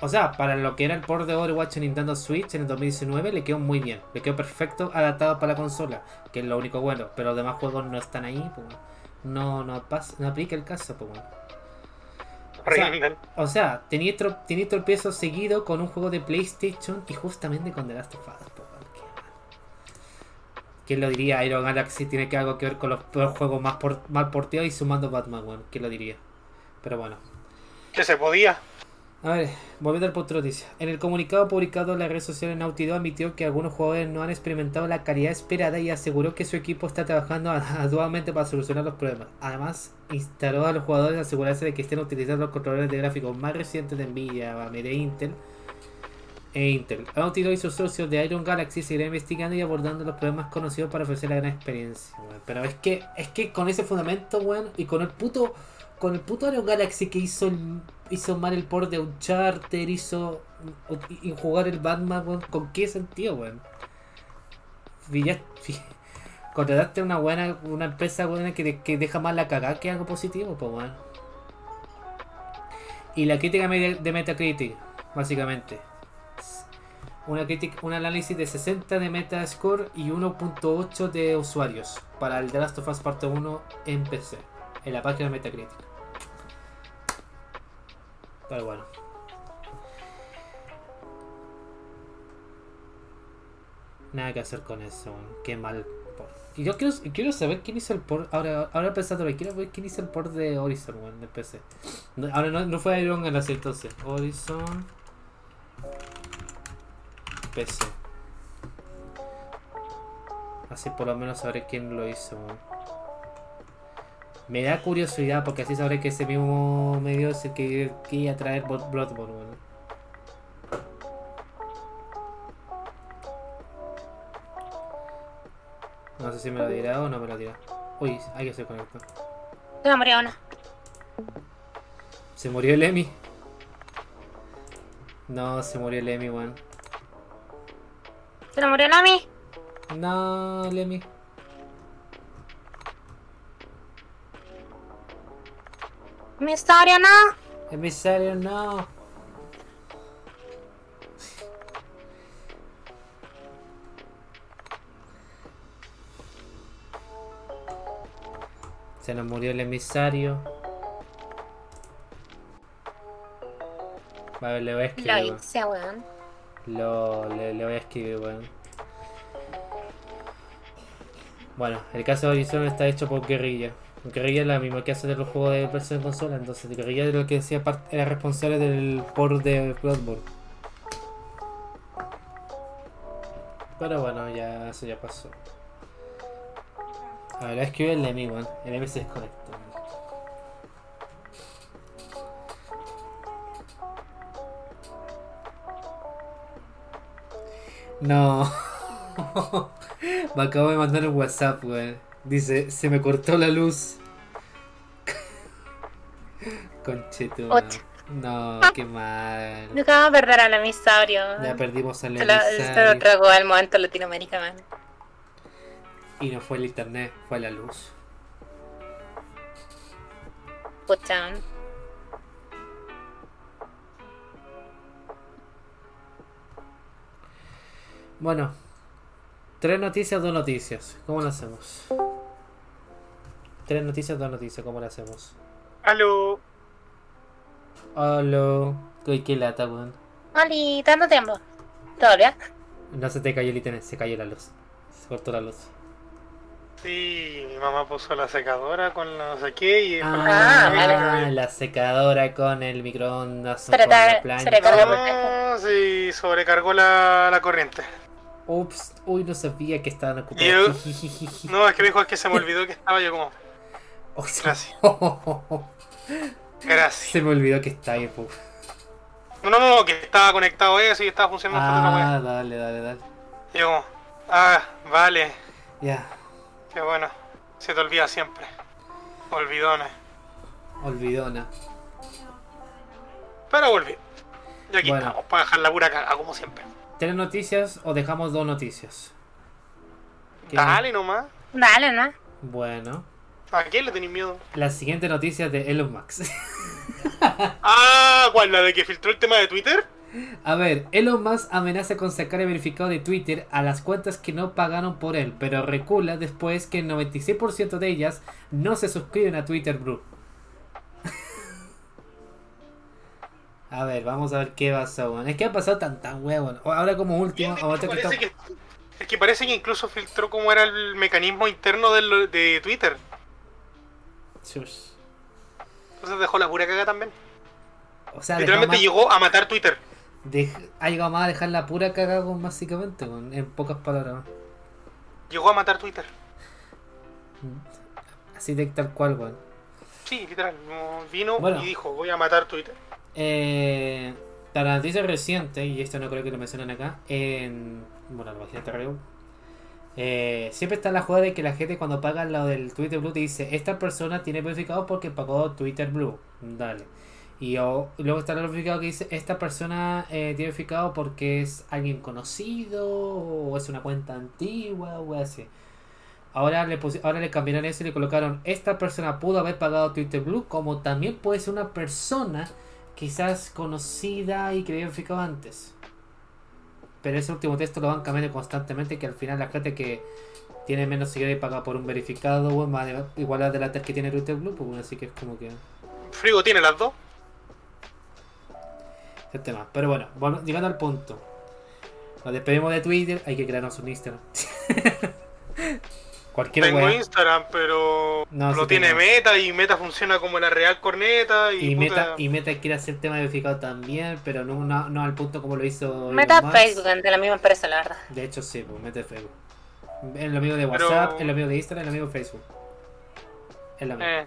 O sea, para lo que era el port de Overwatch en Nintendo Switch en el 2019 le quedó muy bien, le quedó perfecto adaptado para la consola, que es lo único bueno, pero los demás juegos no están ahí, weón. no no pasa, no aplica el caso, weón. O sea, o sea, tenía, tro tenía tropiezo seguido con un juego de PlayStation y justamente con The Last of Us. po, mal. ¿Quién lo diría? Iron Galaxy tiene que algo que ver con los peores juegos más por mal porteados y sumando Batman, weón. ¿Quién lo diría? Pero bueno. Que se podía. A ver, volviendo al punto noticia. En el comunicado publicado en las redes sociales, Naughty Dog admitió que algunos jugadores no han experimentado la calidad esperada y aseguró que su equipo está trabajando arduamente para solucionar los problemas. Además, instaló a los jugadores a asegurarse de que estén utilizando los controladores de gráficos más recientes de Nvidia, AMD e Intel. E Intel. Naughty Dog y sus socios de Iron Galaxy seguirán investigando y abordando los problemas conocidos para ofrecer la gran experiencia. Pero es que, es que con ese fundamento, weón, y con el puto con el puto Iron Galaxy que hizo el- hizo mal el port de Uncharted, hizo y, jugar el Batman, ¿con qué sentido, weón? Contrataste una buena, una empresa buena que, de- que deja más la cagada que algo positivo, pues weón. Y la crítica de Metacritic, básicamente. Una crítica, un análisis de 60 de Metascore y 1.8 de usuarios para el The Last of Us Parte 1 en PC, en la página de Metacritic. Pero bueno. Nada que hacer con eso, qué mal. Y yo quiero, quiero saber quién hizo el port. Ahora, ahora pensándolo, quiero ver quién hizo el port de Horizon, weón, de PC. Ahora no, no fue Iron Galaxy entonces. Horizon. PC. Así por lo menos sabré quién lo hizo, weón. Me da curiosidad porque así sabré que ese mismo medio es el que quería traer Blo- Bloodborne, weón. No sé si me lo dirá o no me lo dirá. Uy, hay que se conectó. Se me murió una. Se murió el Emi. No, se murió el Emi, weón. Se me murió Nami. No, el Emi. Misterio no. Emisario, no. Se nos murió el emisario. Vale, le voy a escribir. Lo weón. hice, weón. Lo, le, le voy a escribir, weón. Bueno, el caso de Horizon está hecho por Guerrilla. Guerrilla es la misma que hace los juegos de versión consola, entonces Guerrilla es lo que decía era responsable del port de Bloodborne. Pero bueno, ya eso ya pasó. A ver, escribe el Emi, weón. El Emi se desconectó. No. me acabo de mandar un WhatsApp, weón. Dice, se me cortó la luz. Conchetu. Ocho. No, qué mal. Nunca vamos a perder al emisario. Ya perdimos al Se lo, se lo tragó al momento Latinoamérica, man. Y no fue el internet, fue la luz. Pucha. Bueno, tres noticias, dos noticias. ¿Cómo lo hacemos? Tres noticias, dos noticias. ¿Cómo lo hacemos? Aló. Hola. Uy, qué lata, weón. Oli, tanto tiempo. ¿Todo bien? No se te cayó el internet, se cayó la luz. Se cortó la luz. Sí, mi mamá puso la secadora con la no sé qué y después Ah, la- vale. la secadora con el microondas, Pero con la plancha. Ah, sí, sobrecargó la, la corriente. Ups, uy, no sabía que estaban ocupados. No, es que me dijo es que se me olvidó que estaba yo como. Oh, Gracias. Gracias. Se me olvidó que está ahí, pu. No, no, no, que estaba conectado eso y estaba funcionando esta Ah, dale, dale, dale. Y yo ah, vale, Ya, qué bueno. Se te olvida siempre. Olvidones. olvidona. Pero volví. Y aquí Bueno. estamos, para dejar la pura caga, como siempre. ¿Tres noticias o dejamos dos noticias? Dale nomás. Dale, ¿no? Bueno, ¿A quién le tenéis miedo? la siguiente noticia de Elon Musk. Ah, ¿cuál? ¿La de que filtró el tema de Twitter? A ver, Elon Musk amenaza con sacar el verificado de Twitter a las cuentas que no pagaron por él, pero recula después que el 96% de ellas no se suscriben a Twitter Blue. a ver, vamos a ver qué pasó, weón. Es que ha pasado tan tan huevón. Ahora como último, Es ahora que, parece está- que, es que parece que incluso filtró cómo era el mecanismo interno de Twitter. Entonces dejó la pura caga también. O sea, Literalmente llegó a matar Twitter. dej- ha llegado más a dejar la pura weón, básicamente, en pocas palabras. Llegó a matar Twitter. Así de tal cual, weón. Sí, literal. no, Vino Bueno. y dijo, voy a matar Twitter. Eh, para la noticia reciente, y esto no creo que lo mencionen acá, en. Bueno, la página de. Eh, siempre está la jugada de que la gente cuando paga lo del Twitter Blue te dice: Esta persona tiene verificado porque pagó Twitter Blue. Dale. Y o- luego está el verificado que dice: Esta persona eh, tiene verificado porque es alguien conocido o es una cuenta antigua o así. Ahora le, ahora le cambiaron eso y le colocaron: Esta persona pudo haber pagado Twitter Blue, como también puede ser una persona quizás conocida y que había verificado antes. Pero ese último texto lo van cambiando constantemente que al final la gente que tiene menos seguidores paga por un verificado más de, igual a de la que tiene Twitter Blue, pues bueno, así que es como que Frigo tiene las dos. el tema. Pero bueno, bueno, llegando al punto. Nos despedimos de Twitter, hay que crearnos un Instagram. Cualquier Tengo wea. Instagram, pero No, sí tiene tengo. meta y meta funciona como la real corneta y, Y puta, Meta, y Meta quiere hacer tema verificado también, pero no, no, no al punto como lo hizo. Meta. Facebook, de la misma empresa, la verdad. De hecho, sí, pues mete Facebook. Es lo mismo de Pero- WhatsApp, es lo mismo de Instagram, es lo mismo de Facebook. Es la misma. Eh,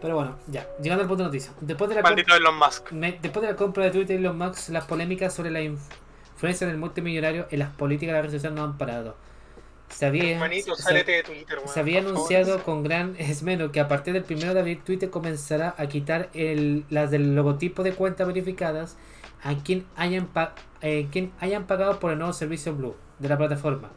Pero bueno, ya. Llegando al punto de noticia. Después de la, maldito Elon Musk. me- después de la compra de Twitter y Elon Musk, las polémicas sobre la inf- influencia del multimillonario en las políticas de la red social no han parado. Se había, Manito, se- sálete de Twitter, weón. se había por favor. anunciado con gran esmero que a partir del 1 de abril Twitter comenzará a quitar el, las del logotipo de cuentas verificadas a quien hayan, pa- eh, quien hayan pagado por el nuevo servicio Blue de la plataforma.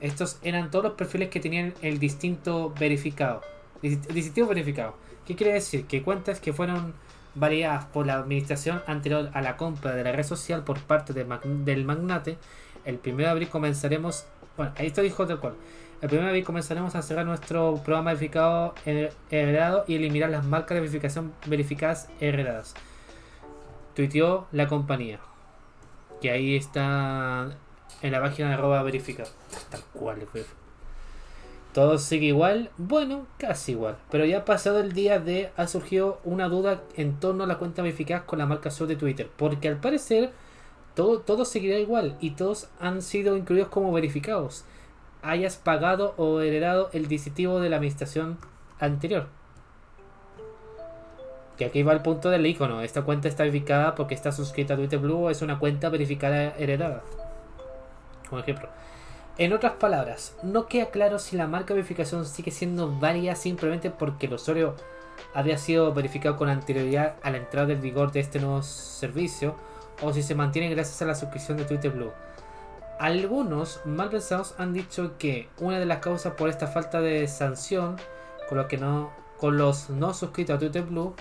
Estos eran todos los perfiles que tenían el distinto verificado. Dis- Distintivo verificado. ¿Qué quiere decir? Que cuentas que fueron validadas por la administración anterior a la compra de la red social por parte de del magnate, el 1 de abril comenzaremos. Bueno, ahí esto dijo tal cual. El 1 de abril comenzaremos a cerrar nuestro programa verificado her- heredado y eliminar las marcas de verificación verificadas heredadas. Tuiteó la compañía. Que ahí está en la página de arroba verificado. Tal cual. Todo sigue igual. Bueno, casi igual. Pero ya pasado el día de ha surgido una duda en torno a la cuenta verificada con la marca azul de Twitter. Porque al parecer todo, todo seguirá igual y todos han sido incluidos como verificados. Hayas pagado o heredado el distintivo de la administración anterior. Que aquí va el punto del icono. Esta cuenta está verificada porque está suscrita a Twitter Blue o es una cuenta verificada heredada. Como ejemplo. En otras palabras, no queda claro si la marca de verificación sigue siendo válida simplemente porque el usuario había sido verificado con anterioridad a la entrada del vigor de este nuevo servicio o si se mantiene gracias a la suscripción de Twitter Blue. Algunos mal pensados han dicho que una de las causas por esta falta de sanción con, los no suscritos a Twitter Blue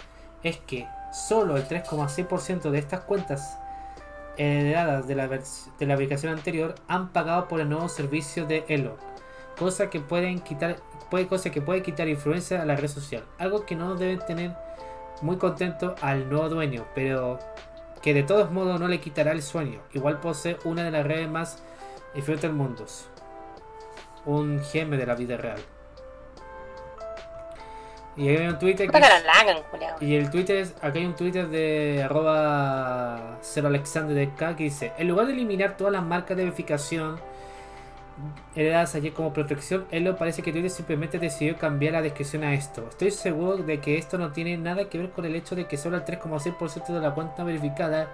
es que solo el 3,6% de estas cuentas heredadas de la, aplicación anterior han pagado por el nuevo servicio de Elon, cosa que puede cosa que puede quitar influencia a la red social, algo que no deben tener muy contento al nuevo dueño, pero que de todos modos no le quitará el sueño. Igual posee una de las redes más influyentes del mundo, un geme de la vida real. Y hay un Twitter que culiao. y el Twitter es, acá hay un Twitter de arroba 0 Alexander de K que dice, en lugar de eliminar todas las marcas de verificación heredadas ayer como protección, Elo parece que Twitter simplemente decidió cambiar la descripción a esto. Estoy seguro de que esto no tiene nada que ver con el hecho de que solo el 3,6% de la cuenta verificada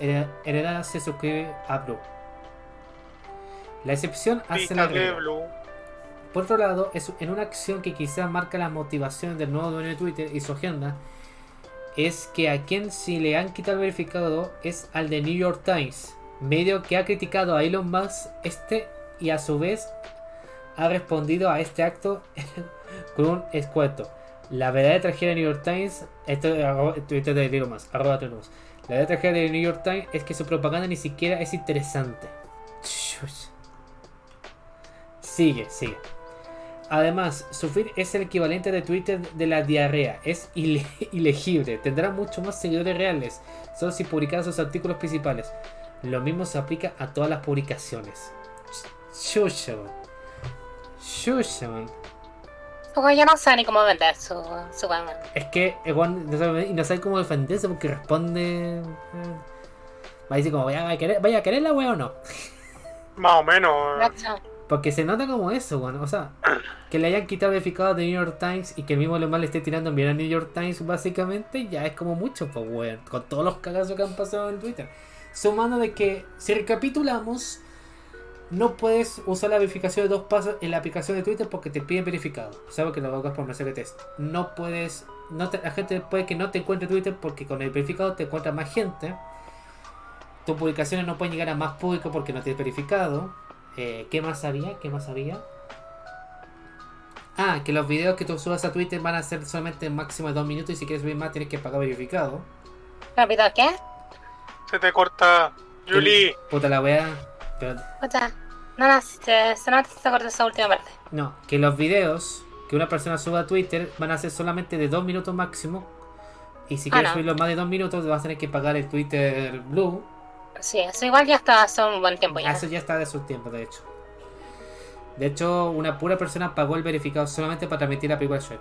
hered- heredada se suscribe a Blue. La excepción hace la. Blue. Por otro lado, es en una acción que quizás marca las motivaciones del nuevo dueño de Twitter y su agenda, es que a quien si le han quitado el verificado es al de New York Times, medio que ha criticado a Elon Musk este y a su vez ha respondido a este acto con un escueto. La verdadera tragedia de New York Times, esto Twitter de Elon Musk, arroba Musk. La verdadera tragedia de New York Times es que su propaganda ni siquiera es interesante. Sigue, sigue. Además, su feed es el equivalente de Twitter de la diarrea. Es ile- ilegible. Tendrá mucho más seguidores reales. Solo si publicara sus artículos principales. Lo mismo se aplica a todas las publicaciones. Shusha, man. Shusha, man. Su weón ya no sabe ni cómo vender su, su weón. Es que el weón no sabe, y no sabe cómo defenderse porque responde. eh, Va a decir como, vaya a querer, vaya a querer la wea o no. Más o menos. Nacho. Porque se nota como eso, bueno, o sea, que le hayan quitado verificado de New York Times y que el mismo Elon le esté tirando bien a New York Times, básicamente, ya es como mucho, pues, weón, con todos los cagazos que han pasado en Twitter. Sumando de que, si recapitulamos, no puedes usar la verificación de dos pasos en la aplicación de Twitter porque te piden verificado. Sabes que lo hagas por mensaje de texto. No puedes, no te- la gente puede que no te encuentre Twitter porque con el verificado te encuentra más gente. Tus publicaciones no pueden llegar a más público porque no tienes verificado. Eh, ¿Qué más había? ¿Qué más había? Ah, que los videos que tú subas a Twitter van a ser solamente máximo de dos minutos y si quieres subir más tienes que pagar verificado. ¿Rápido qué? Se te corta. Julie. Puta la wea. Pero. No, no, se, se nota que se cortó esa última parte. no, que los videos que una persona suba a Twitter van a ser solamente de dos minutos máximo. Y si Ah, quieres no. subirlos más de dos minutos vas a tener que pagar el Twitter Blue. Sí, eso igual ya está hace un buen tiempo ya. Eso ya está de su tiempo, de hecho. De hecho, una pura persona pagó el verificado solamente para transmitir la película Shrek.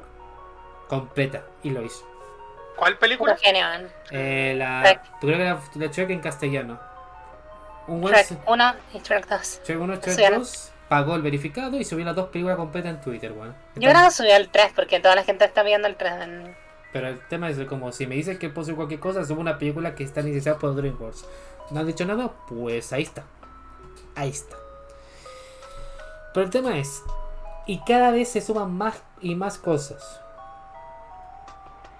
Completa. Y lo hizo. ¿Cuál película? genio, man. Eh, la, creo que la, la Shrek en castellano. Un buen Shrek 1 y Shrek 2. Shrek 1, Shrek Eso ya no. 2. pagó el verificado y subió las dos películas completas en Twitter, weón. Yo creo que subió el 3 porque toda la gente está viendo el 3. en- Pero el tema es como si me dices que puedo subir cualquier cosa, subo una película que está iniciada por DreamWorks. ¿No han dicho nada? Pues ahí está. Ahí está. Pero el tema es, y cada vez se suman más y más cosas.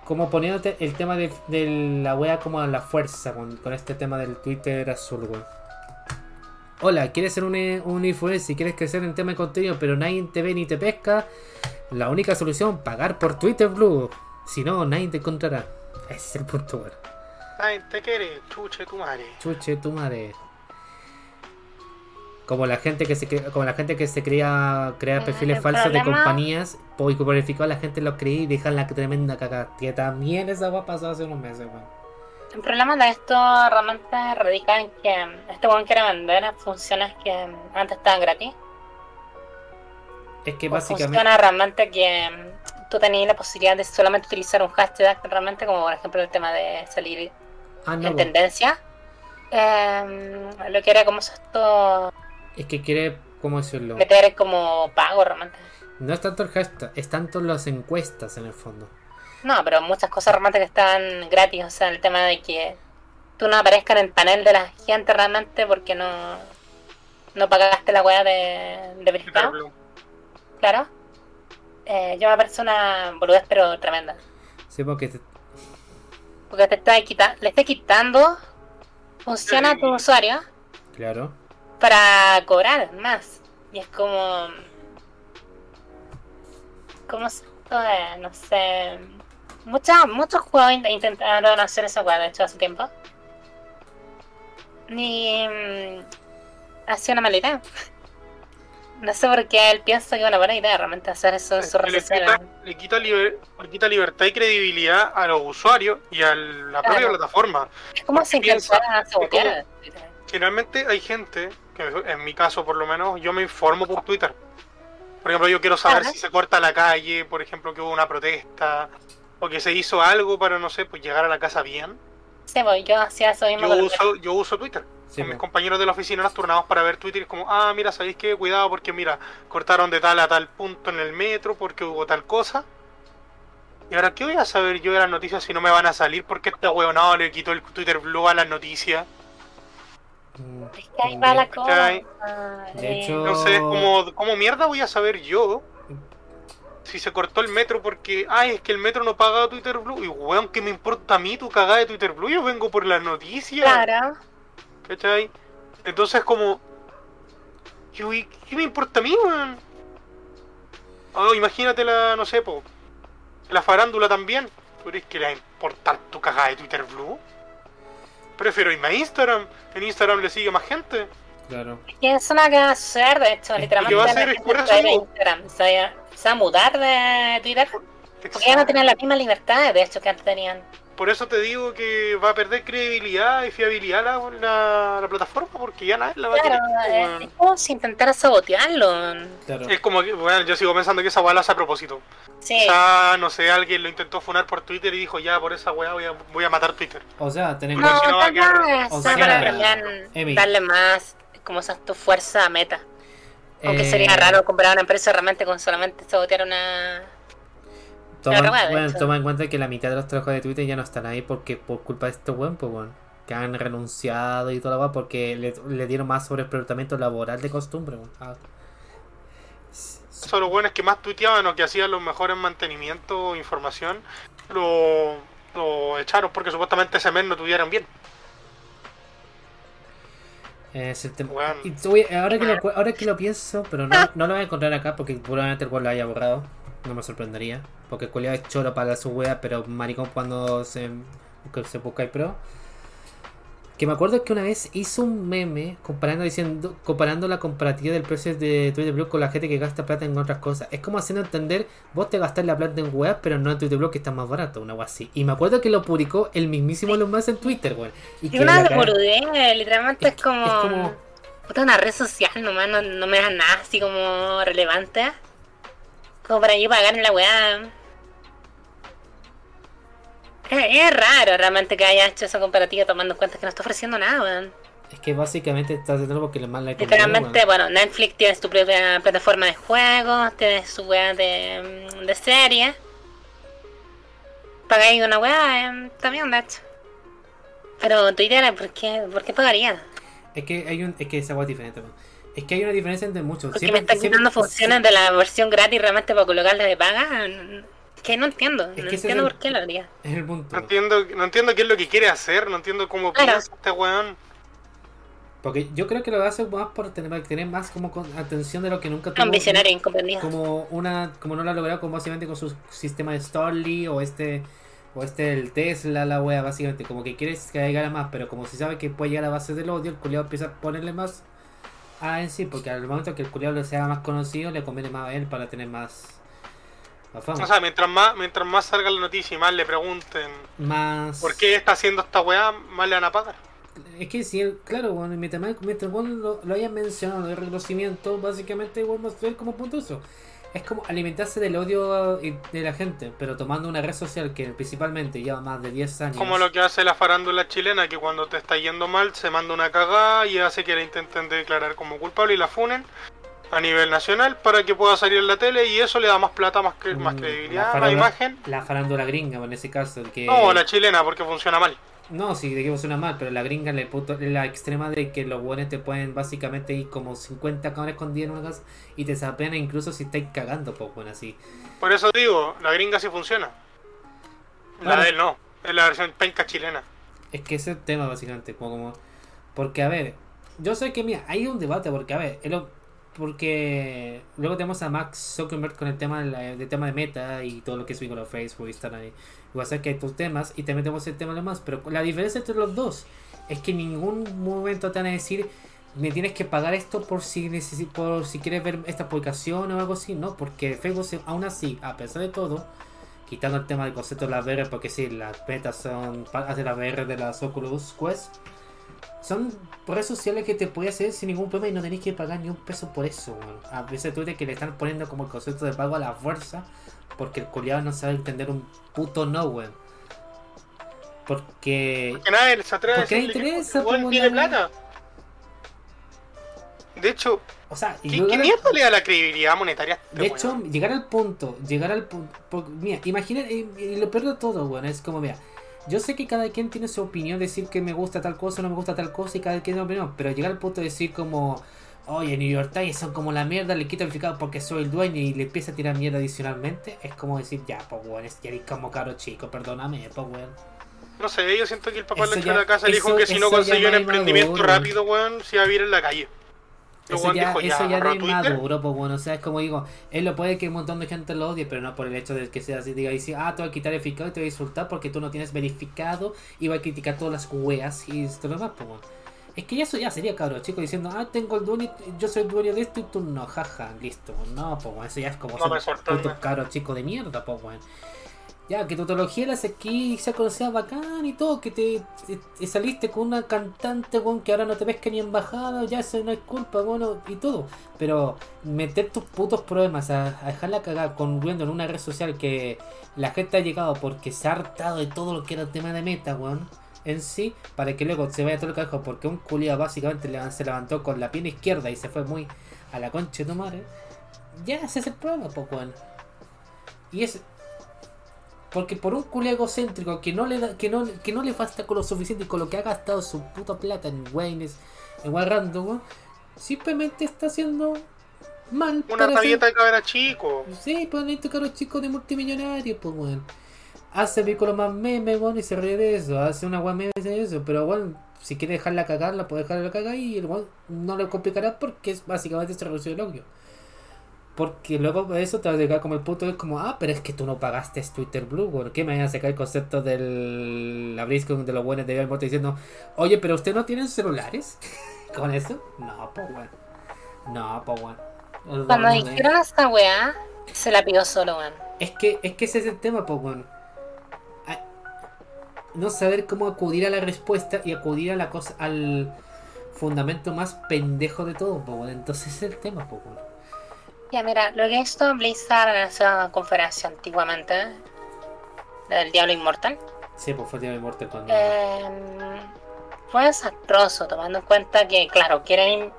Como poniéndote el tema de, de la wea como a la fuerza con, con este tema del Twitter azul, weón. Hola, ¿quieres ser un, un influencer y quieres crecer en tema de contenido, pero nadie te ve ni te pesca? La única solución, pagar por Twitter Blue. Si no, nadie te encontrará. Ese es el punto, bueno. Ay, te quiere, chuche tu madre. Chuche tu madre. Como la gente que se como la gente que se creía crear Eh, perfiles falsos de compañías po- y por verificado la gente los creía y dejan la tremenda cagada. Que también esa va pasó hace unos meses, weón. El problema de esto realmente radica en que este weón quiere vender funciones que antes estaban gratis. Es que básicamente. Funciona realmente que tú tenías la posibilidad de solamente utilizar un hashtag, realmente, como por ejemplo el tema de salir Ah, no, en tendencia. Eh, lo que era como esto, es que quiere, ¿cómo decirlo? meter como pago realmente. No es tanto el hashtag, es tanto las encuestas en el fondo. No, pero muchas cosas que están gratis, o sea, el tema de que tú no aparezcas en el panel de la gente realmente porque no, no pagaste la weá de, de claro. Eh, yo me parece una boludez pero tremenda. Sí, porque te- Porque te está quita le está quitando función a tu usuario claro. para cobrar más. Y es como. ¿Cómo se.? eh, no sé. Muchos, muchos juegos int- intentaron hacer esa weá, de hecho, hace tiempo. Ni. mm, Ha sido una mala idea. No sé por qué él piensa que es una buena idea realmente hacer eso en su red le, quita, le, quita liber- le quita libertad y credibilidad a los usuarios y a la propia Claro. plataforma. Es como si piensa- intentara sabotear. Generalmente hay gente, que en mi caso por lo menos, yo me informo por Twitter. Por ejemplo, yo quiero saber Ajá. si se corta la calle, por ejemplo, que hubo una protesta, o que se hizo algo para, no sé, pues llegar a la casa bien. Sí, pues yo hacía eso mismo. Yo uso, yo uso Twitter. Sí, con mis compañeros de la oficina nos turnamos para ver Twitter y es como, ah, mira, ¿sabéis qué? Cuidado porque, mira, cortaron de tal a tal punto en el metro porque hubo tal cosa. Y ahora, ¿qué voy a saber yo de las noticias si no me van a salir? Porque este huevonado le quitó el Twitter Blue a las noticias. Es que ahí va la cosa. De Eh, hecho- Entonces, ¿cómo, ¿cómo mierda voy a saber yo si se cortó el metro porque, ay, es que el metro no paga Twitter Blue? Y weón, ¿qué me importa a mí tu cagada de Twitter Blue? Yo vengo por las noticias. Claro. ¿Cachai? Entonces como... yo, ¿y ¿Qué me importa a mí, weón? Oh, imagínate la, no sé, po, la farándula también. ¿Tú crees que le va a importar tu cagada de Twitter Blue? Prefiero irme a Instagram. En Instagram le sigue más gente. Claro. Y eso no va a suceder, de hecho, ¿Y literalmente. qué va a hacer? Es. Instagram, se va, a, se va a mudar de Twitter. Porque ya no tienen las mismas libertades, de hecho, que antes tenían. Por eso te digo que va a perder credibilidad y fiabilidad la, la, la plataforma porque ya nadie la va a Claro, eh, weón. es como si intentara sabotearlo. Claro. Es como que, bueno, yo sigo pensando que esa weá la hace a propósito. Sí, Quizá, no sé, alguien lo intentó funar por Twitter y dijo, ya, por esa weá voy a, voy a matar Twitter. O sea, tenemos. no, si no va a tal quedar- vez o sea sea, para también Emi. darle más, como esas tu fuerza a meta. Aunque eh, sería raro comprar una empresa realmente con solamente sabotear una. Toma, Pero bueno, toma en cuenta que la mitad de los trabajos de Twitter ya no están ahí porque por culpa de estos weón, pues que han renunciado y la weá porque le, le dieron más sobre explotamiento laboral de costumbre. Ah. Son los buenos que más tuiteaban o que hacían los mejores mantenimiento e información, lo, lo echaron porque supuestamente ese mes no tuvieran bien. Es el tema. Weón. Y te voy- ahora, que lo, ahora que lo pienso, pero no, no lo voy a encontrar acá porque probablemente el weón lo haya borrado. No me sorprendería. Porque el culiao es choro para su wea, pero maricón cuando se, que se busca el pro. Que me acuerdo que una vez hizo un meme comparando diciendo comparando la comparativa del precio de Twitter Blue con la gente que gasta plata en otras cosas. Es como haciendo entender, vos te gastás la plata en weas, pero no en Twitter Blue que está más barato, una wea así. Y me acuerdo que lo publicó el mismísimo Elon Musk en Twitter, weón. Y Es que una boludez, literalmente es, Es- como. es como- Puta, una red social nomás, no, no me da nada así como relevante. Como para yo pagar en la weá. Es, es raro realmente que haya hecho esa comparativa tomando en cuenta que no está ofreciendo nada, weón. Es que básicamente está haciendo porque le más la Literalmente, bueno, Netflix tiene su propia plataforma de juegos, tiene su weá de, de serie. Pagáis una weá, eh, está bien, de hecho. Pero Twitter, ¿por qué, ¿por qué pagaría? Es que hay un, es que esa weá es diferente, man. Es que hay una diferencia entre muchos. Porque Siempre- me están quitando funciones de la versión gratis realmente para colocarla de paga. Que no entiendo, Es no entiendo el- por qué lo haría. Es el punto. No entiendo, no entiendo qué es lo que quiere hacer, no entiendo cómo Claro. piensa este weón. Porque yo creo que lo hace más por tener, para tener más como con atención de lo que nunca tuvo. Un visionario incomprendido. Como una, como no lo ha logrado como básicamente con su sistema de Starly o este o este el Tesla, la wea, básicamente, como que quieres que llegara más, pero como si sabe que puede llegar a base del odio, el culiado empieza a ponerle más a en sí, porque al momento que el culiado le sea más conocido, le conviene más a él para tener más, más fama. O sea, mientras más, mientras más salga la noticia y más le pregunten más por qué está haciendo esta weá, más le van a pagar. Es que si él, claro, bueno, mientras, más- mientras bueno, lo, lo hayan mencionado de reconocimiento, básicamente bueno, ver como punto eso. Es como alimentarse del odio de la gente, pero tomando una red social que principalmente lleva más de 10 años. Como lo que hace la farándula chilena, que cuando te está yendo mal se manda una cagada y hace que la intenten declarar como culpable y la funen a nivel nacional para que pueda salir en la tele y eso le da más plata, más, cre- más Mm, credibilidad, la más farándula- imagen. La farándula gringa, en ese caso, el que... No, la chilena, porque funciona mal. No, sí, de que suena mal, pero la gringa le puto, la extrema de que los buenos te pueden básicamente ir como 50 cámaras escondidas en una casa y te sapean incluso si estáis cagando, pues bueno, así. Por eso digo, la gringa sí funciona. La de él no, es la versión penca chilena. Es que ese es el tema, básicamente. Como, como- porque, a ver, yo sé que, mira, hay un debate, porque, a ver, es lo- porque luego tenemos a Max Zuckerberg con el tema de, tema de Meta y todo lo que es con los Facebook, Instagram y WhatsApp, que hay tus temas, y también tenemos el tema de más. Pero la diferencia entre los dos es que en ningún momento te van a decir, me tienes que pagar esto por si por si quieres ver esta publicación o algo así, no, porque Facebook, aún así, a pesar de todo, quitando el tema del concepto de la VR, porque sí, las betas son parte de la VR de las Oculus Quest, son redes sociales que te puedes hacer sin ningún problema y no tenés que pagar ni un peso por eso, weón. A veces tú que le están poniendo como el concepto de pago a la fuerza, porque el culiado no sabe entender un puto no, weón. Porque Que nadie se atreve a ¿Por qué decirle que interesa, po, tiene la- plata. De hecho, O sea, ¿qué, qué mierda le da la credibilidad monetaria a este de hecho, weón? llegar al punto, llegar al punto. porque, Mira, imagina, y, y lo peor de todo, bueno, es como, mira, yo sé que cada quien tiene su opinión, decir que me gusta tal cosa, no me gusta tal cosa, y cada quien tiene opinión, pero llegar al punto de decir como, oye, New York Times son como la mierda, le quito el significado porque soy el dueño y le empieza a tirar mierda adicionalmente, es como decir, ya, pues, weón, es ya eres como caro chico, perdóname, pues, weón. No sé, yo siento que el papá le echó a la casa y dijo que si no conseguía un emprendimiento maduro. rápido, weón, se iba a vivir en la calle. Eso ya, dijo, eso ya de maduro, pues bueno, o sea, es como digo, él lo puede que un montón de gente lo odie, pero no por el hecho de que sea así, diga, si, ah, te voy a quitar el verificado y te voy a insultar porque tú no tienes verificado y voy a criticar todas las weas y todo lo demás, pues bueno. Es que ya eso ya sería cabro, chico, diciendo, ah, tengo el dueño, yo soy el dueño de esto y tú no, jaja, listo, no, pues bueno, eso ya es como No ser me un sorprende. puto cabro chico de mierda, pues bueno. Ya, que tu teología la aquí y sea conocida bacán y todo, que te, te- te saliste con una cantante, weón, que ahora no te que ni embajada, ya eso no es culpa, bueno, y todo. Pero meter tus putos problemas a, a dejarla cagar con en una red social que la gente ha llegado porque se ha hartado de todo lo que era el tema de meta, weón, en sí, para que luego se vaya todo el carajo, porque un culiado básicamente se levantó con la pierna izquierda y se fue muy a la concha de tu madre, ya ese es el problema, pues, weón. Y es. Porque por un culo egocéntrico que no le da, que no, que no le basta con lo suficiente y con lo que ha gastado su puta plata en Waynes, en Wild Random, simplemente está haciendo mal Una rabieta de cabra chico. Sí, pues necesito caros chicos de multimillonarios, pues weón. Hace vehículos más memes, weón, y se ríe de eso. Hace una weón meme de eso. Pero weón, si quiere dejarla cagar, la puede dejarla cagar y el weón no le complicará porque es básicamente reduce el odio. Porque luego de eso te va a llegar como el punto es como, ah, pero es que tú no pagaste Twitter Blue, weón. ¿Qué me vayan a sacar el concepto del la BlizzCon de los buenos de haber muerto diciendo, oye, pero usted no tienen celulares? ¿Con eso? No, pues. No, pues. Cuando dijeron esta weá, se la pidió solo, weón. es que, es que ese es el tema, pues, weón. A- No saber cómo acudir a la respuesta y acudir a la cosa, al fundamento más pendejo de todo, pues. Entonces ese es el tema, pues. Ya, mira, lo que hizo Blizzard en esa conferencia antiguamente, la del Diablo Inmortal, Sí, pues fue el de muerte cuando. eh, fue desastroso, tomando en cuenta que, claro, quieren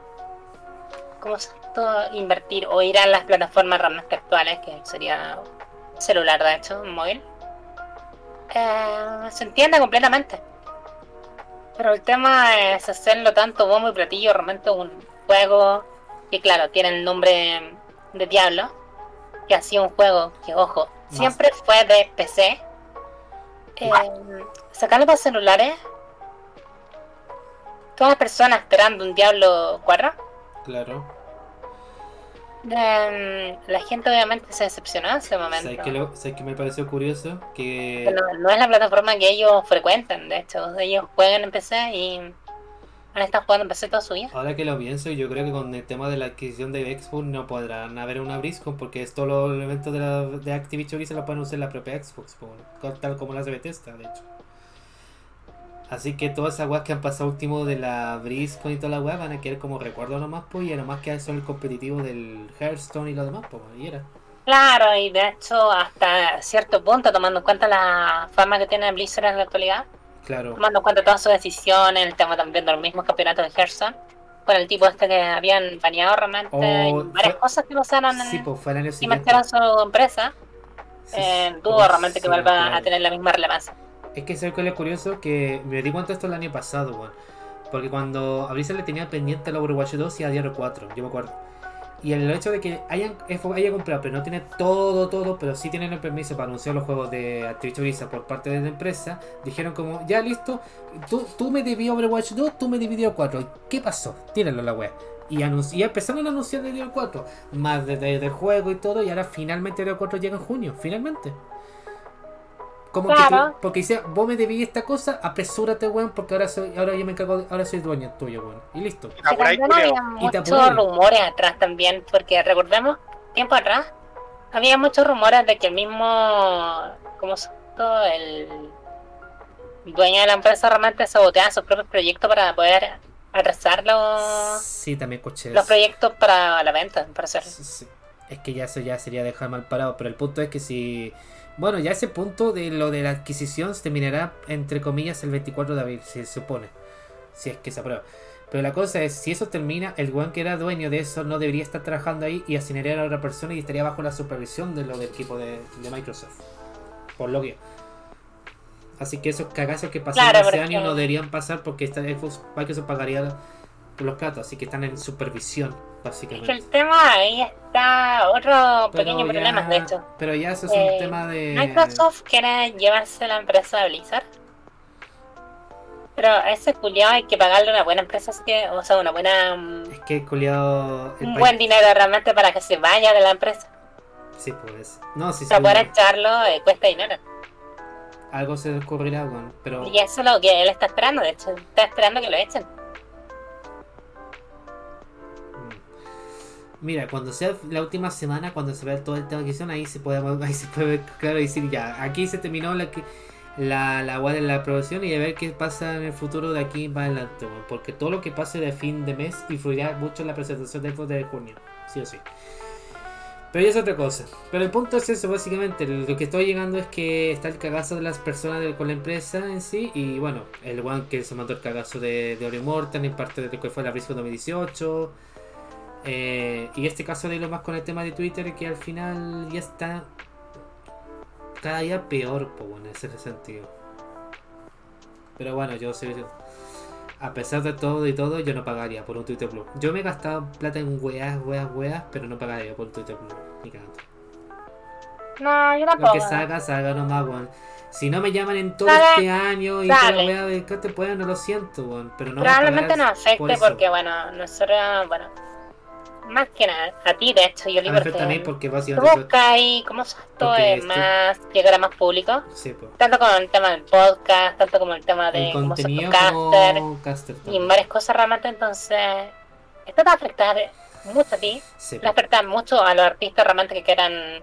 ¿cómo se llama? invertir o ir a las plataformas realmente actuales, que sería celular, de hecho, móvil. Eh, se entiende completamente. Pero el tema es hacerlo tanto bombo y platillo, realmente un juego que, claro, tiene el nombre de Diablo, que ha sido un juego que, ojo, siempre fue de PC. Eh, sacarlo para celulares, todas las personas esperando un Diablo 4 Claro. Em, la gente obviamente se decepcionó en ese momento. ¿Sabes que, lo, ¿sabes que me pareció curioso? Que... Que no, no es la plataforma que ellos frecuentan, de hecho, ellos juegan en PC y han estado jugando en PC toda su vida. Ahora que lo pienso, yo creo que con el tema de la adquisición de Xbox no podrán haber una BlizzCon porque esto los elementos de, la, de Activision se lo pueden usar en la propia Xbox, tal como las de Bethesda, de hecho. Así que todas esas weas que han pasado último de la BlizzCon y toda la wea van a quedar como recuerdo nomás, pues, y nomás que son el competitivo del Hearthstone y lo demás, pues, y era. Claro, y de hecho, hasta cierto punto, tomando en cuenta la fama que tiene Blizzard en la actualidad, Claro. tomando en cuenta todas sus decisiones, el tema también de los mismos campeonatos de Hearthstone, con el tipo este que habían baneado realmente, Oh, y varias fue- cosas que pasaron en, Sí, pues fue el año y marcaron su empresa, Sí, eh, dudo realmente que vuelva claro. a tener la misma relevancia. Es que sé que lo curioso que me di cuenta esto el año pasado, weón. Porque cuando a Blizzard le tenía pendiente el Overwatch 2 y a Diablo 4, yo me acuerdo. Y el hecho de que hayan, haya comprado, pero no tiene todo, todo, pero sí tienen el permiso para anunciar los juegos de Activision Blizzard por parte de la empresa, dijeron como, ya listo, tú, tú me debí Overwatch 2, tú me Diablo 4. ¿Qué pasó? Tírenlo la wea. Y, y empezaron a anunciar Diablo 4, más de, de- del juego y todo, y ahora finalmente Diablo 4 llega en junio, finalmente. Como que Claro. porque dice, vos me debí esta cosa, apresúrate, weón, porque ahora soy, ahora yo me encargo, de- ahora soy dueño tuyo, weón. Y listo. Por ahí, también culiao. había Y muchos rumores atrás también, porque recordemos, tiempo atrás, había muchos rumores de que el mismo, ¿cómo se llama? El dueño de la empresa realmente saboteaba sus propios proyectos para poder atrasar los, Sí, también escuché los eso. proyectos para la venta, para hacer. Sí, sí. Es que ya eso ya sería dejar mal parado, pero el punto es que si... Bueno, ya ese punto de lo de la adquisición se terminará, entre comillas, el 24 de abril, se supone. Si es que se aprueba. Pero la cosa es, si eso termina, el weón que era dueño de eso no debería estar trabajando ahí y asignaría a otra persona y estaría bajo la supervisión de lo del equipo de, de Microsoft. Por lo que... Así que esos cagazos que pasaron Claro, ese porque- año no deberían pasar porque esta Xbox Microsoft pagaría por los platos, así que están en supervisión, Es que básicamente. el tema ahí está otro Pero pequeño ya- problema, de hecho. Pero ya eso es Eh, un tema de. Microsoft quiere llevarse la empresa de Blizzard. Pero a ese culiao hay que pagarle una buena empresa, así que, o sea, una buena, mm, Es que culiado. un buen dinero realmente para que se vaya de la empresa. Sí, pues. No, sí, sí. Para poder echarlo eh, cuesta dinero. Algo se le ocurrirá, weón. Pero. Y eso es lo que él está esperando, de hecho, está esperando que lo echen. Mira, cuando sea la última semana, cuando se vea todo el tema que hicieron, ahí se puede, ahí se puede ver claro decir ya, aquí se terminó la que la, la de la aprobación y a ver qué pasa en el futuro de aquí para adelante. Porque todo lo que pase de fin de mes influirá mucho en la presentación de de junio, sí o sí. Pero ya es otra cosa. Pero el punto es eso, básicamente. Lo que estoy llegando es que está el cagazo de las personas con la empresa en sí. Y bueno, el one que se mandó el cagazo de, de Ori Mortal en parte de lo que fue la BlizzCon 2018. Eh, y este caso de lo más con el tema de Twitter, que al final ya está cada día peor, po, bueno, en ese sentido. Pero bueno, yo sé. A pesar de todo y todo, yo no pagaría por un Twitter Blue. Yo me he gastado plata en weas, weas, weas, pero no pagaría por un Twitter Blue. Ni cagando. No, yo Lo tampoco. que salga, salga nomás, weón. Si no me llaman en todo este año y toda la wea de te pueden, no lo siento, weón. Pero no Probablemente nos afecte por porque, bueno, nosotros, bueno, más que nada, a ti de hecho, yo A digo mí afecta a mí porque básicamente buscas ahí, ¿cómo esto Porque es más, llegar a más público? Sí, pues. Tanto con el tema del podcast, tanto como el tema de El cómo contenido podcaster como caster y también. varias cosas realmente, entonces, esto te va a afectar mucho a ti, Sí, va a afectar mucho a los artistas realmente que quieran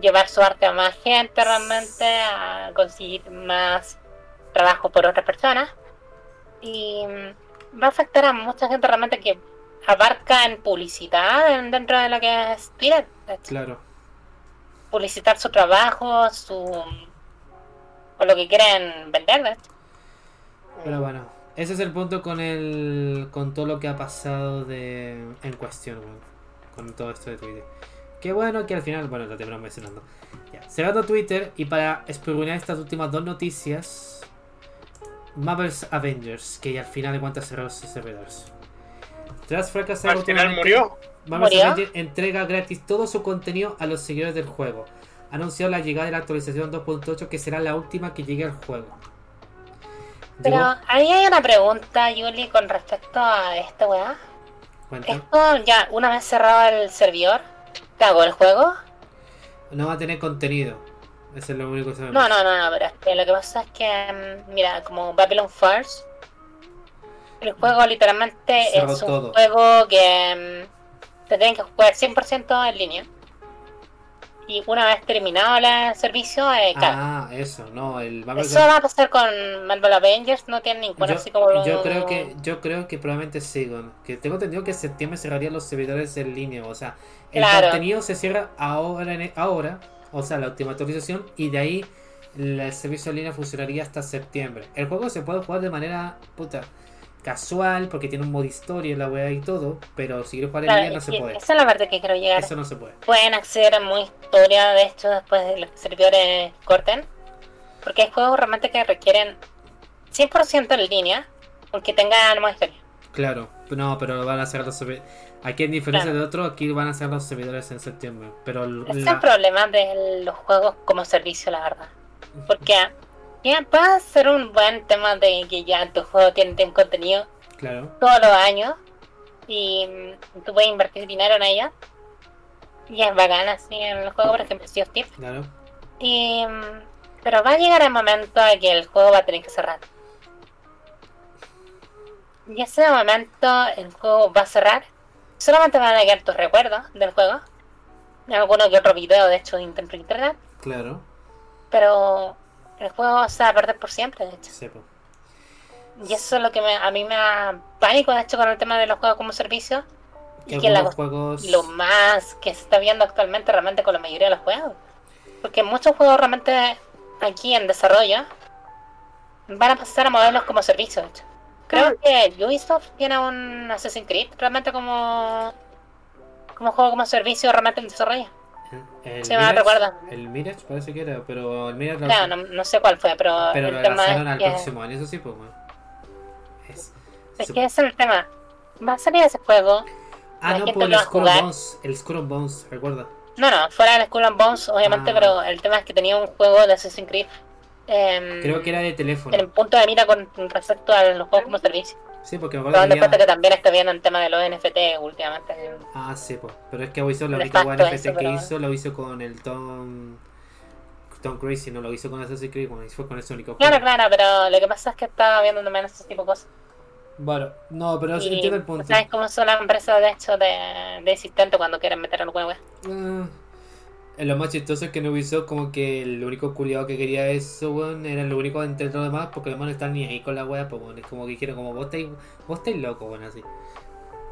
llevar su arte a más gente realmente, a conseguir más trabajo por otras personas y mm, va a afectar a mucha gente realmente que abarca en publicidad en- dentro de lo que es Twitter, claro. publicitar su trabajo, su o lo que quieren vender. Pero bueno, Ese es el punto con el con todo lo que ha pasado de en cuestión. Con todo esto de Twitter. Qué bueno que al final, bueno, lo terminamos mencionando. Ya, cerrando Twitter y para espurgunar estas últimas dos noticias. Marvel's Avengers, que al final de cuentas cerró sus servidores. Tras fracasar Al final murió. Entrega gratis todo su contenido a los seguidores del juego. Ha anunciado la llegada de la actualización 2.8 que será la última que llegue al juego. Pero Llegó- ahí hay una pregunta, Yuli, con respecto a esta weá. Esto ya, una vez cerrado el servidor, ¿te hago el juego? No va a tener contenido. Eso es lo único que sabemos. No, no, no, no, pero es que lo que pasa es que, mm, mira, como Babylon Falls, el juego literalmente Cerró es un todo. juego que mm, te tienen que jugar 100% en línea. Y una vez terminado el servicio, eh, cae. Ah, eso, no, el Marvel Eso va a pasar con Marvel Avengers, no tiene ninguna yo, así como lo- yo creo que yo creo que probablemente sigan. Que tengo entendido que en septiembre cerrarían los servidores en línea. O sea, el Claro. contenido se cierra ahora, en- ahora, o sea, la última actualización, y de ahí el servicio en línea funcionaría hasta septiembre. El juego se puede jugar de manera puta casual, porque tiene un modo historia en la web y todo, pero si quieres jugar en Claro, línea no se puede. Esa es la parte que quiero llegar. Eso no se puede. Pueden acceder a muy historia, de hecho, después de los servidores corten. Porque hay juegos realmente que requieren 100% en línea, aunque tengan más historia. Claro, no, pero van a ser los servidores. Aquí en diferencia Claro. de otro, aquí van a ser los servidores en septiembre. Pero es la- el problema de los juegos como servicio, la verdad. Porque ya puede ser un buen tema de que ya tu juego tiene tiene contenido Claro. todos los años y mm, tú puedes invertir dinero en ella. Y es bacán así en el juego, por ejemplo, Sea of. Claro. Y, mm, pero va a llegar el momento en que el juego va a tener que cerrar. Y ese momento el juego va a cerrar. Solamente van a quedar tus recuerdos del juego. Alguno que otro video, de hecho, intento por internet. Claro. Pero el juego se va a perder por siempre, de hecho. Y eso es lo que me- a mí me da pánico, de hecho, con el tema de los juegos como servicio. Y que la, juegos. lo más que se está viendo actualmente realmente con la mayoría de los juegos. Porque muchos juegos realmente aquí en desarrollo van a pasar a modelos como servicio, de hecho. Creo que Ubisoft tiene un Assassin's Creed realmente como como juego como servicio realmente en desarrollo. El Sí, me Mirage- recuerda. El Mirage parece que era, pero el Mirage Claro, no, no sé cuál fue, pero, pero el lo tema lanzaron al que, próximo año, eso sí, pues, bueno. Es, es se- que ese es el tema. Va a salir ese juego. ah, no, pues el Skull. Bones. El Skull and Bones, recuerda. No, no, fuera del Skull and Bones, obviamente, Ah. pero el tema es que tenía un juego de Assassin's Creed. em, Creo que era de en teléfono. el punto de mira con respecto a los juegos como servicio. Sí, porque me acuerdo que había... también está viendo el tema de los NFT últimamente. Ah, sí, pues. Pero es que Ubisoft la única NFT eso, que pero- hizo lo hizo con el Tom. Tom Crazy, no lo hizo con Assassin's Creed, bueno, y fue con ese único Claro, juego. claro, pero lo que pasa es que estaba viendo también ese tipo de cosas. Bueno, no, pero Y entiendo el punto. ¿Sabes cómo son las empresas de hecho de, de existente cuando quieren meter el huevo? Ah, lo más chistoso es que no Ubisoft como que el único culiado que quería eso, weón, era lo único entre los demás, porque los demás no están ni ahí con la wea, pues weón, es como que dijeron como vos estáis, vos estáis loco, weón, así.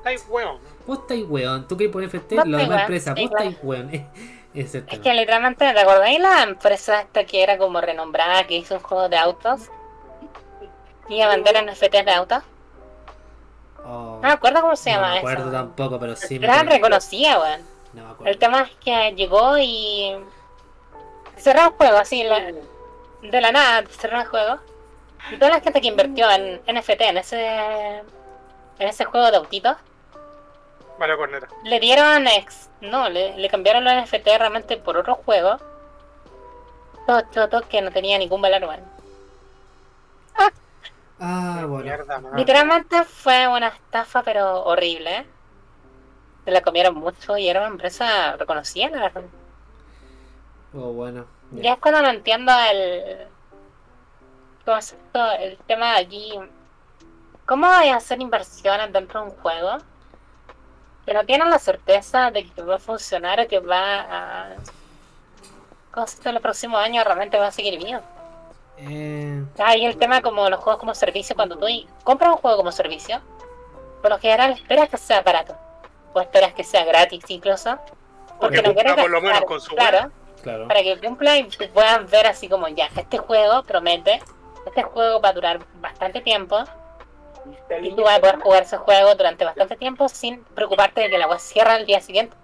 Ay, weón. Vos estáis weón, tú querés poner FT, estáis demás weón, empresa, sí, vos estáis weón. Es que literalmente, ¿te acordáis la empresa esta que era como renombrada, que hizo un juego de autos? Y a vender NFTs de autos. Oh, No me acuerdo cómo se no llama me acuerdo eso. tampoco, pero sí me Era acuerdo. reconocida, weón. No me acuerdo. El tema es que llegó y cerró el juego así, la- de la nada cerró el juego. Y toda la gente que invirtió en NFT, en ese en ese juego de autitos, Vale, corneta. le dieron ex, no, le, le cambiaron los NFT realmente por otro juego. Todo choto que no tenía ningún valor. Ah, bueno. Mierda, man. Literalmente fue una estafa, pero horrible. ¿eh? Se la comieron mucho y era una empresa reconocida, la verdad. Oh, bueno. ya. Ya es cuando no entiendo el concepto, el tema de aquí. ¿Cómo voy a hacer inversiones dentro de un juego? Que no tienen la certeza de que va a funcionar o que va a. ¿Cómo se dice? los próximos años realmente va a seguir vivo. Eh, Hay el tema como los juegos como servicio, cuando tú compras un juego como servicio, por lo general esperas que sea barato. O esperas que sea gratis incluso. Porque Que no quieres por lo menos con su claro, claro. para que cumpla y tú puedas ver así como ya, este juego promete, este juego va a durar bastante tiempo Y tú vas a poder jugar ese juego durante bastante tiempo sin preocuparte de que la web cierra el día siguiente.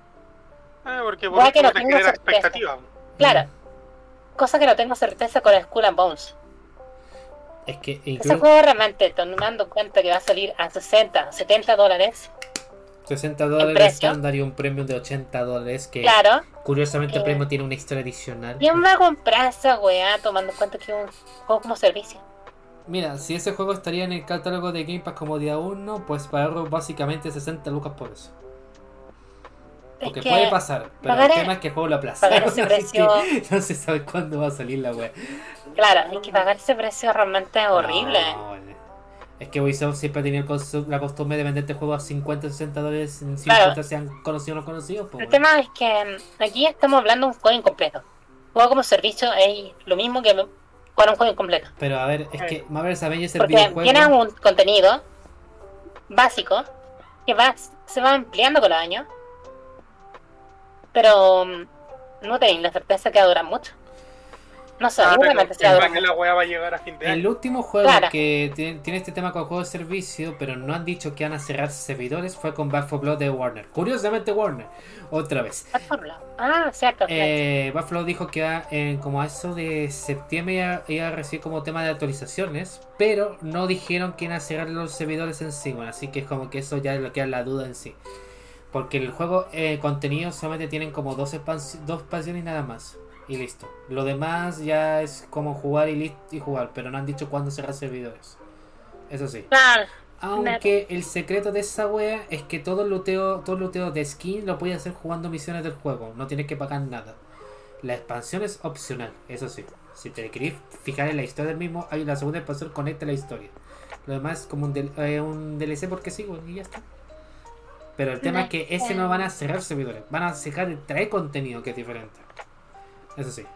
Eh, porque que último no te tenga genera sorpresa. expectativa. Claro. Cosa que no tengo certeza con Skull and Bones. Es que Ese incluso juego realmente, tomando en cuenta que va a salir a 60, 70 dólares. 60 dólares estándar y un premium de 80 dólares que Claro. curiosamente el Eh. premium tiene una historia adicional. ¿Quién va a comprar esa weá tomando en cuenta que es un juego como servicio? Mira, si ese juego estaría en el catálogo de Game Pass como día 1, pues pagarlo básicamente 60 lucas por eso. Es Porque que puede pasar, pero pagar el tema es que el juego lo aplazaron. pagar ese así precio- que no se sabe cuándo va a salir la wea. Claro, es que pagar ese precio realmente es horrible. No. Es que Ubisoft siempre ha tenido el la costumbre de venderte juegos a 50 60 dólares sin Claro. importar sean conocidos o no conocidos. pues, El bueno. tema es que mm, aquí estamos hablando de un juego incompleto. Juego como servicio es lo mismo que jugar un juego incompleto. Pero a ver, es que Marvel's Avengers el Porque videojuego. tiene un contenido básico que va, se va ampliando con los años. Pero mm, no tenéis la certeza que va a durar mucho. No sé, Ah, seguramente pero se va a que la va a llegar a fin de El último juego Claro. que tiene, tiene este tema con juegos de servicio, pero no han dicho que van a cerrar servidores, fue con Back 4 Blood de Warner. Curiosamente Warner, otra vez. ¿Cuál fórmula? Ah, cierto. cierto. Eh, Buffalo dijo que en como a eso de septiembre iba, iba a recibir como tema de actualizaciones, pero no dijeron que iban a cerrar los servidores en sí, bueno, así que es como que eso ya es lo que es la duda en sí. Porque el juego eh, contenido solamente tienen como dos, expans- dos expansiones y nada más. Y listo. Lo demás ya es como jugar y, lis- y jugar, pero no han dicho cuándo cerrar servidores. Eso sí. Claro, Aunque el secreto de esa wea es que todo el luteo, todo el luteo de skin lo puedes hacer jugando misiones del juego, no tienes que pagar nada. La expansión es opcional, eso sí. Si te querés fijar en la historia del mismo, hay la segunda expansión conecta la historia. Lo demás es como un, del- eh, un DLC porque sí, bueno, y ya está. Pero el tema es que ese no van a cerrar servidores, van a dejar de traer contenido que es diferente. Eso sí.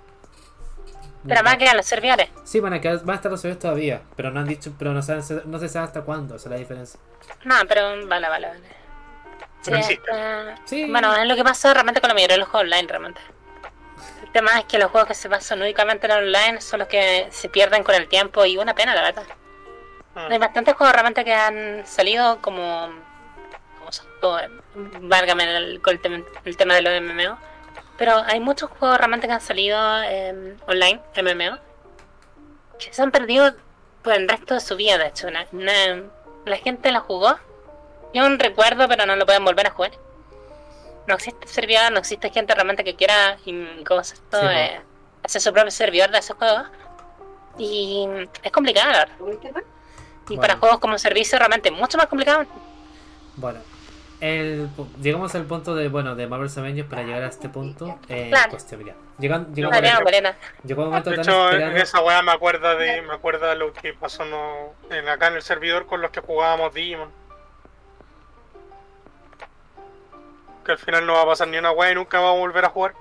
pero más que a los servidores. Sí, van a, quedar, van a estar los servidores todavía, pero no han dicho, pero no, saben- no se sabe hasta cuándo, esa es la diferencia. No, pero vale, vale, vale. Pero Sí, existe. está- Sí. Bueno, es lo que pasa realmente con la mayoría de los juegos online, realmente. El tema es que los juegos que se basan únicamente en online son los que se pierden con el tiempo y una pena, la verdad. Mm. Hay bastantes juegos realmente que han salido como... como son, eh, válgame el, con el, el tema de los MMO. Pero hay muchos juegos realmente que han salido eh, online, MMO, que se han perdido por el resto de su vida, de hecho. Una- una- la gente la jugó, y un recuerdo, pero no lo pueden volver a jugar. No existe servidor, no existe gente realmente que quiera y, ¿cómo se esto? Sí, Eh, hacer su propio servidor de esos juegos. Y es complicado, la verdad. Y Bueno. para juegos como servicio realmente es mucho más complicado. Bueno, el, llegamos al punto de bueno de Marvel's Avengers para llegar a este punto. Eh, Claro. cuestión, mira. Llegan- llegó, No, Morena. llegó un momento De hecho, en esa weá me acuerda de me acuerda lo que pasó no, en, acá en el servidor con los que jugábamos Digimon. Que al final no va a pasar ni una weá y nunca vamos a volver a jugar.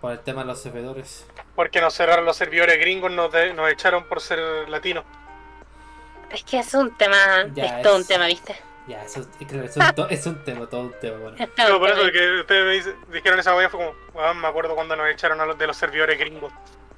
Por el tema de los servidores. Porque nos cerraron los servidores gringos, nos, de- nos echaron por ser latinos. Es que es un tema, Ya, es todo es- un tema, ¿viste? Ya, eso es, claro, es, es un tema, todo un tema. Bueno, Es todo No, un por eso que ustedes me dice- dijeron esa weá fue como, weón, me acuerdo cuando nos echaron a los de los servidores gringos.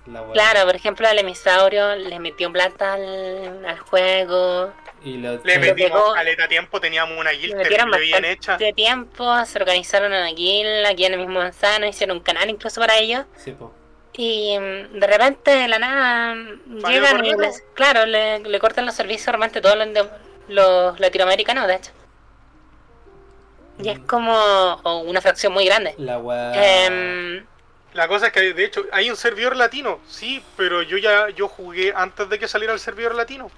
la wea. Claro, por ejemplo, al emisaurio le metió plata al, al juego. Y lo, Le metimos caleta tiempo, teníamos una guild Le metieron terrible bien hecha. tiempo, se organizaron una guild aquí en el mismo manzano, hicieron un canal incluso para ellos. sí, po. Y mm, de repente, de la nada, llegan y les, claro, le, le cortan los servicios realmente todos los, de- los latinoamericanos, de hecho. Y es Mm. como o una fracción muy grande. La wea. Em, La cosa es que de hecho hay un servidor latino, sí, pero yo ya yo jugué antes de que saliera el servidor latino.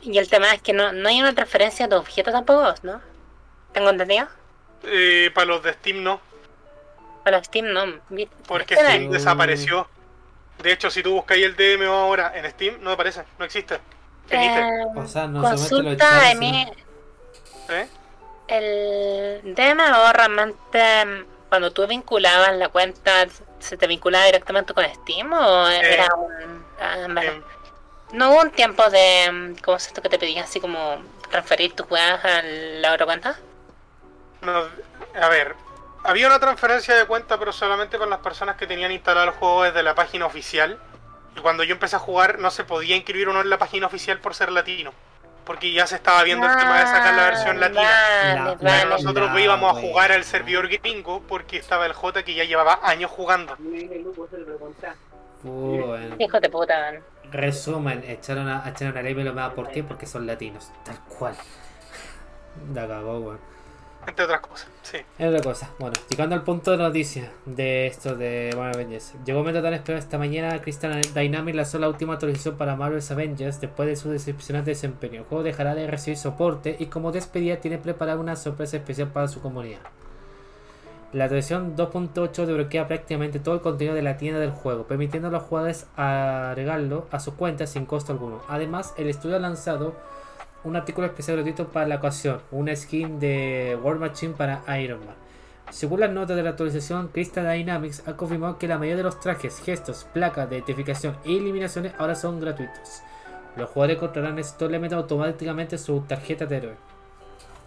y el tema es que no, no hay una transferencia de objetos tampoco, ¿no? ¿Tengo entendido? Eh, para los de Steam no, Para Steam no. porque Steam desapareció. De hecho, si tú buscas el DMO ahora en Steam, no aparece, no existe. Em, O sea, no solamente lo consulta en mi, ¿Eh? El DMO realmente mm, cuando tú vinculabas la cuenta se te vinculaba directamente con Steam o era un ah. Em, no hubo un tiempo de mm, cómo es esto que te pedían así como transferir tus juegos a la otra cuenta no, a ver, había una transferencia de cuenta, pero solamente para las personas que tenían instalado el juego desde la página oficial. Y cuando yo empecé a jugar, no se podía inscribir uno en la página oficial por ser latino. porque ya se estaba viendo el tema de sacar la versión latina. Pero nosotros íbamos a jugar al servidor gringo porque estaba el J que ya llevaba años jugando. Bueno. Hijo de puta, man. Resumen, echaron a, echaron a Level más ¿por qué? Porque son latinos, tal cual. La cagó, weón. Entre otras cosas, sí. Es otra cosa. Bueno, llegando al punto de noticias de esto de Marvel Avengers. Llegó momento tan esperado esta mañana. Crystal Dynamics lanzó la última actualización para Marvel's Avengers después de su decepcionante desempeño. El juego dejará de recibir soporte y como despedida tiene preparada una sorpresa especial para su comunidad. La actualización 2.8 desbloquea prácticamente todo el contenido de la tienda del juego, permitiendo a los jugadores agregarlo a sus cuentas sin costo alguno. Además, el estudio ha lanzado un artículo especial gratuito para la ocasión, una skin de War Machine para Iron Man. Según las notas de la actualización, Crystal Dynamics ha confirmado que la mayoría de los trajes, gestos, placas de identificación e eliminaciones ahora son gratuitos. Los jugadores encontrarán estos elementos automáticamente en su tarjeta de héroe.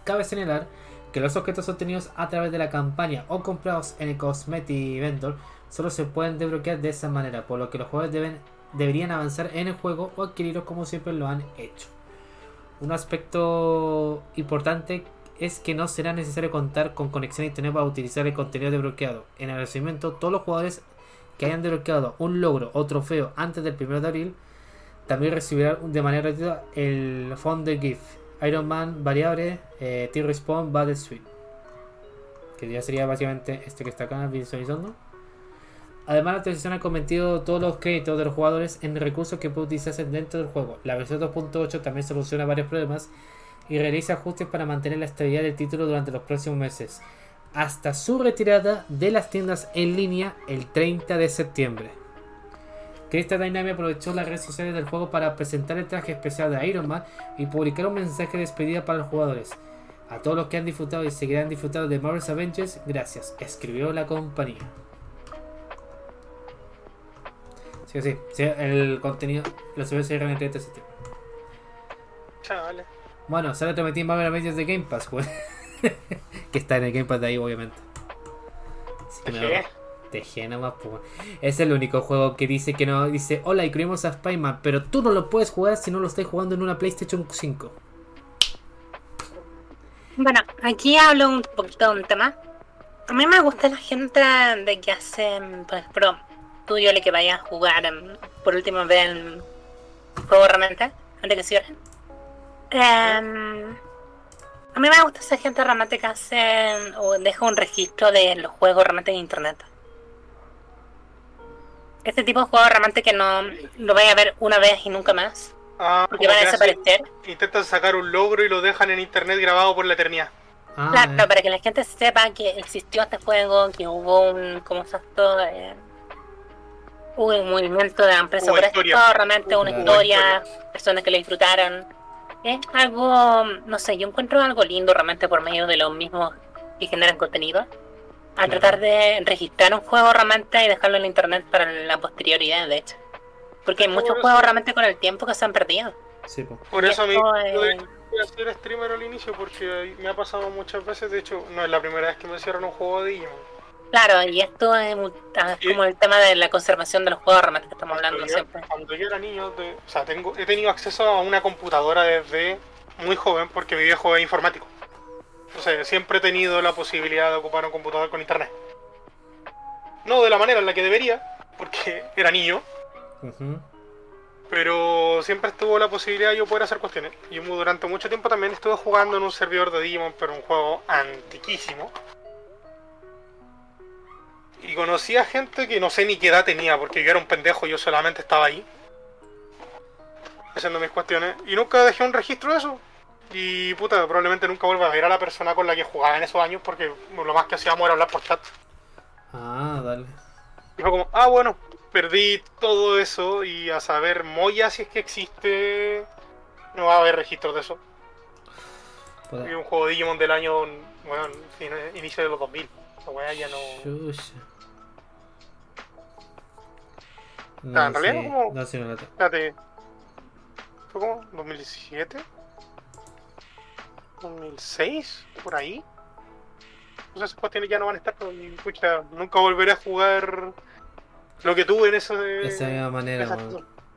Cabe señalar que los objetos obtenidos a través de la campaña o comprados en el Cosmetic Vendor solo se pueden desbloquear de esa manera, por lo que los jugadores deben, deberían avanzar en el juego o adquirirlos como siempre lo han hecho. Un aspecto importante es que no será necesario contar con conexión a internet para utilizar el contenido desbloqueado. En el agradecimiento, todos los jugadores que hayan desbloqueado un logro o trofeo antes del 1 de abril también recibirán de manera gratuita el Founder Gift, Iron Man variable, eh, T-Respawn Battle Suite. Que ya sería básicamente este que está acá visualizando. Además, la actualización ha convertido todos los créditos de los jugadores en recursos que pueden utilizarse dentro del juego. La versión 2.8 también soluciona varios problemas y realiza ajustes para mantener la estabilidad del título durante los próximos meses, hasta su retirada de las tiendas en línea el 30 de septiembre. Crystal Dynamics aprovechó las redes sociales del juego para presentar el traje especial de Iron Man y publicar un mensaje de despedida para los jugadores. A todos los que han disfrutado y seguirán disfrutando de Marvel's Avengers, gracias, escribió la compañía. Sí, sí, sí, el contenido lo subió el 30 de septiembre. Chavales. Bueno, solo te metí en Marvel Avengers de Game Pass, pues. que está en el Game Pass de ahí, obviamente. Así que ¿Qué? no, TG nomás, pues. Es el único juego que dice que no. Dice, hola, incluimos a Spider-Man, pero tú no lo puedes jugar si no lo estás jugando en una PlayStation 5. Bueno, aquí hablo un poquito de un tema. A mí me gusta la gente de que hacen, por ejemplo, yo le que vayas a jugar em, por última vez el juego realmente, antes que cierren. Em, a mí me gusta esa gente realmente que hace o deja un registro de los juegos realmente en internet. Este tipo de juegos realmente que no lo vaya a ver una vez y nunca más, Ah, porque van a hacen- desaparecer. intentan sacar un logro y lo dejan en internet grabado por la eternidad. Ah, Claro, eh, para que la gente sepa que existió este juego, que hubo un, ¿cómo se? Eh, hubo un movimiento de empresa Hubo por historia. esto, realmente una historia, personas que le disfrutaron. Es algo, no sé, yo encuentro algo lindo realmente por medio de los mismos que generan contenido. Al Claro. tratar de registrar un juego realmente y dejarlo en internet para la posterioridad, de hecho. Porque hay muchos eso- juegos realmente con el tiempo que se han perdido. sí, pues. Por Y eso a mí lo eh, dejé de hacer streamer al inicio porque me ha pasado muchas veces. De hecho, no es la primera vez que me cierran un juego de Digimon. Claro, y esto es, mu- ah, como el tema de la conservación de los juegos realmente que estamos hablando Cuando yo- siempre. Cuando yo era niño, de- o sea, tengo, he tenido acceso a una computadora desde muy joven porque mi viejo es informático. O sea, siempre he tenido la posibilidad de ocupar un computador con internet. No de la manera en la que debería, porque era niño, pero siempre estuvo la posibilidad de yo poder hacer cuestiones. Y durante mucho tiempo también estuve jugando en un servidor de Digimon, pero un juego antiquísimo. Y conocí a gente que no sé ni qué edad tenía, porque yo era un pendejo, yo solamente estaba ahí. Haciendo mis cuestiones. Y nunca dejé un registro de eso. Y puta, probablemente nunca vuelva a ver a la persona con la que jugaba en esos años, porque lo más que hacíamos era hablar por chat. Ah, dale. Y fue como, ah, bueno, perdí todo eso y a saber, Moya, si es que existe, no va a haber registros de eso. Y un juego de Digimon del año, bueno, inicio de los 2000. Esa weá ya no. Chucha. Ah, en realidad sí, como- no, sí, no tengo. Espérate. ¿Fue como? ¿2017? ¿2006? ¿Por ahí? Pues esas cuestiones ya no van a estar, pero pucha, nunca volveré a jugar lo que tuve en eso de. Esa misma manera.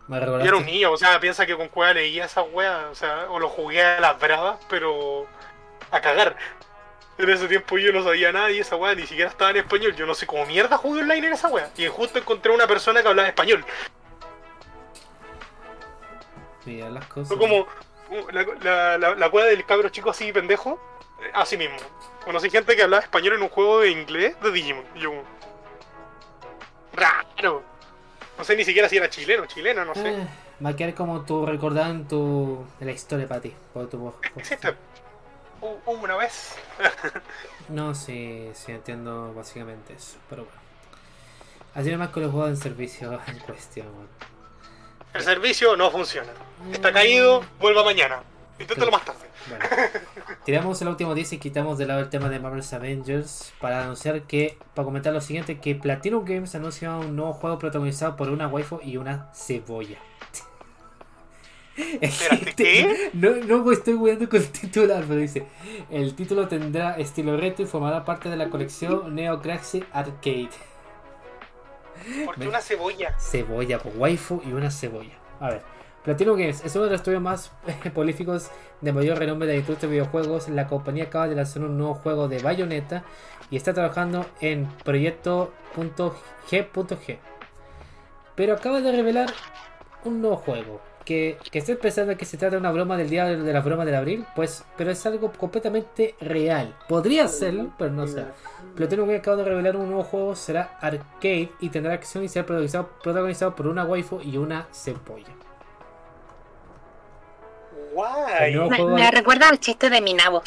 Me Yo era un niño, o sea, piensa que con cueva leía esas weas, o sea, o lo jugué a las bravas, pero a cagar. En ese tiempo yo no sabía nada y esa wea ni siquiera estaba en español. Yo no sé cómo mierda jugué online en esa wea. Y justo encontré una persona que hablaba español. Mira las cosas. Fue como uh, la, la, la, la wea del cabro chico así pendejo, eh, así mismo. Conocí gente que hablaba español en un juego de inglés de Digimon. Y yo como, Raro. No sé ni siquiera si era chileno, chileno, no sé. Eh, va a quedar como tu recordado en tu. la historia para ti. Por tu, por-. Una vez. No, sí, sí entiendo básicamente eso. Pero bueno. Así nomás con los juegos en servicio en cuestión. El servicio no funciona. Está caído, vuelva mañana. Inténtalo más tarde. Bueno, tiramos el último 10 y quitamos de lado el tema de Marvel's Avengers para anunciar que, para comentar lo siguiente, que Platinum Games anuncia un nuevo juego protagonizado por una waifu y una cebolla. ¿Qué? No, no estoy jugando con el titular, pero dice, el título tendrá estilo reto y formará parte de la colección Neo Arcade. Porque una cebolla. Cebolla, pues waifu y una cebolla. A ver, Platinum Games es uno de los estudios más prolíficos de mayor renombre de la industria de videojuegos. La compañía acaba de lanzar un nuevo juego de Bayonetta y está trabajando en proyecto.g.g. Pero acaba de revelar un nuevo juego. Que, que estoy pensando que se trata de una broma del día de, la broma del abril, pues, pero es algo completamente real. Podría serlo, pero no sé. Platinum Games acaba de revelar un nuevo juego, será arcade y tendrá acción y será protagonizado, protagonizado por una waifu y una cebolla. Guay. Me, juego me recuerda al chiste de Minabo.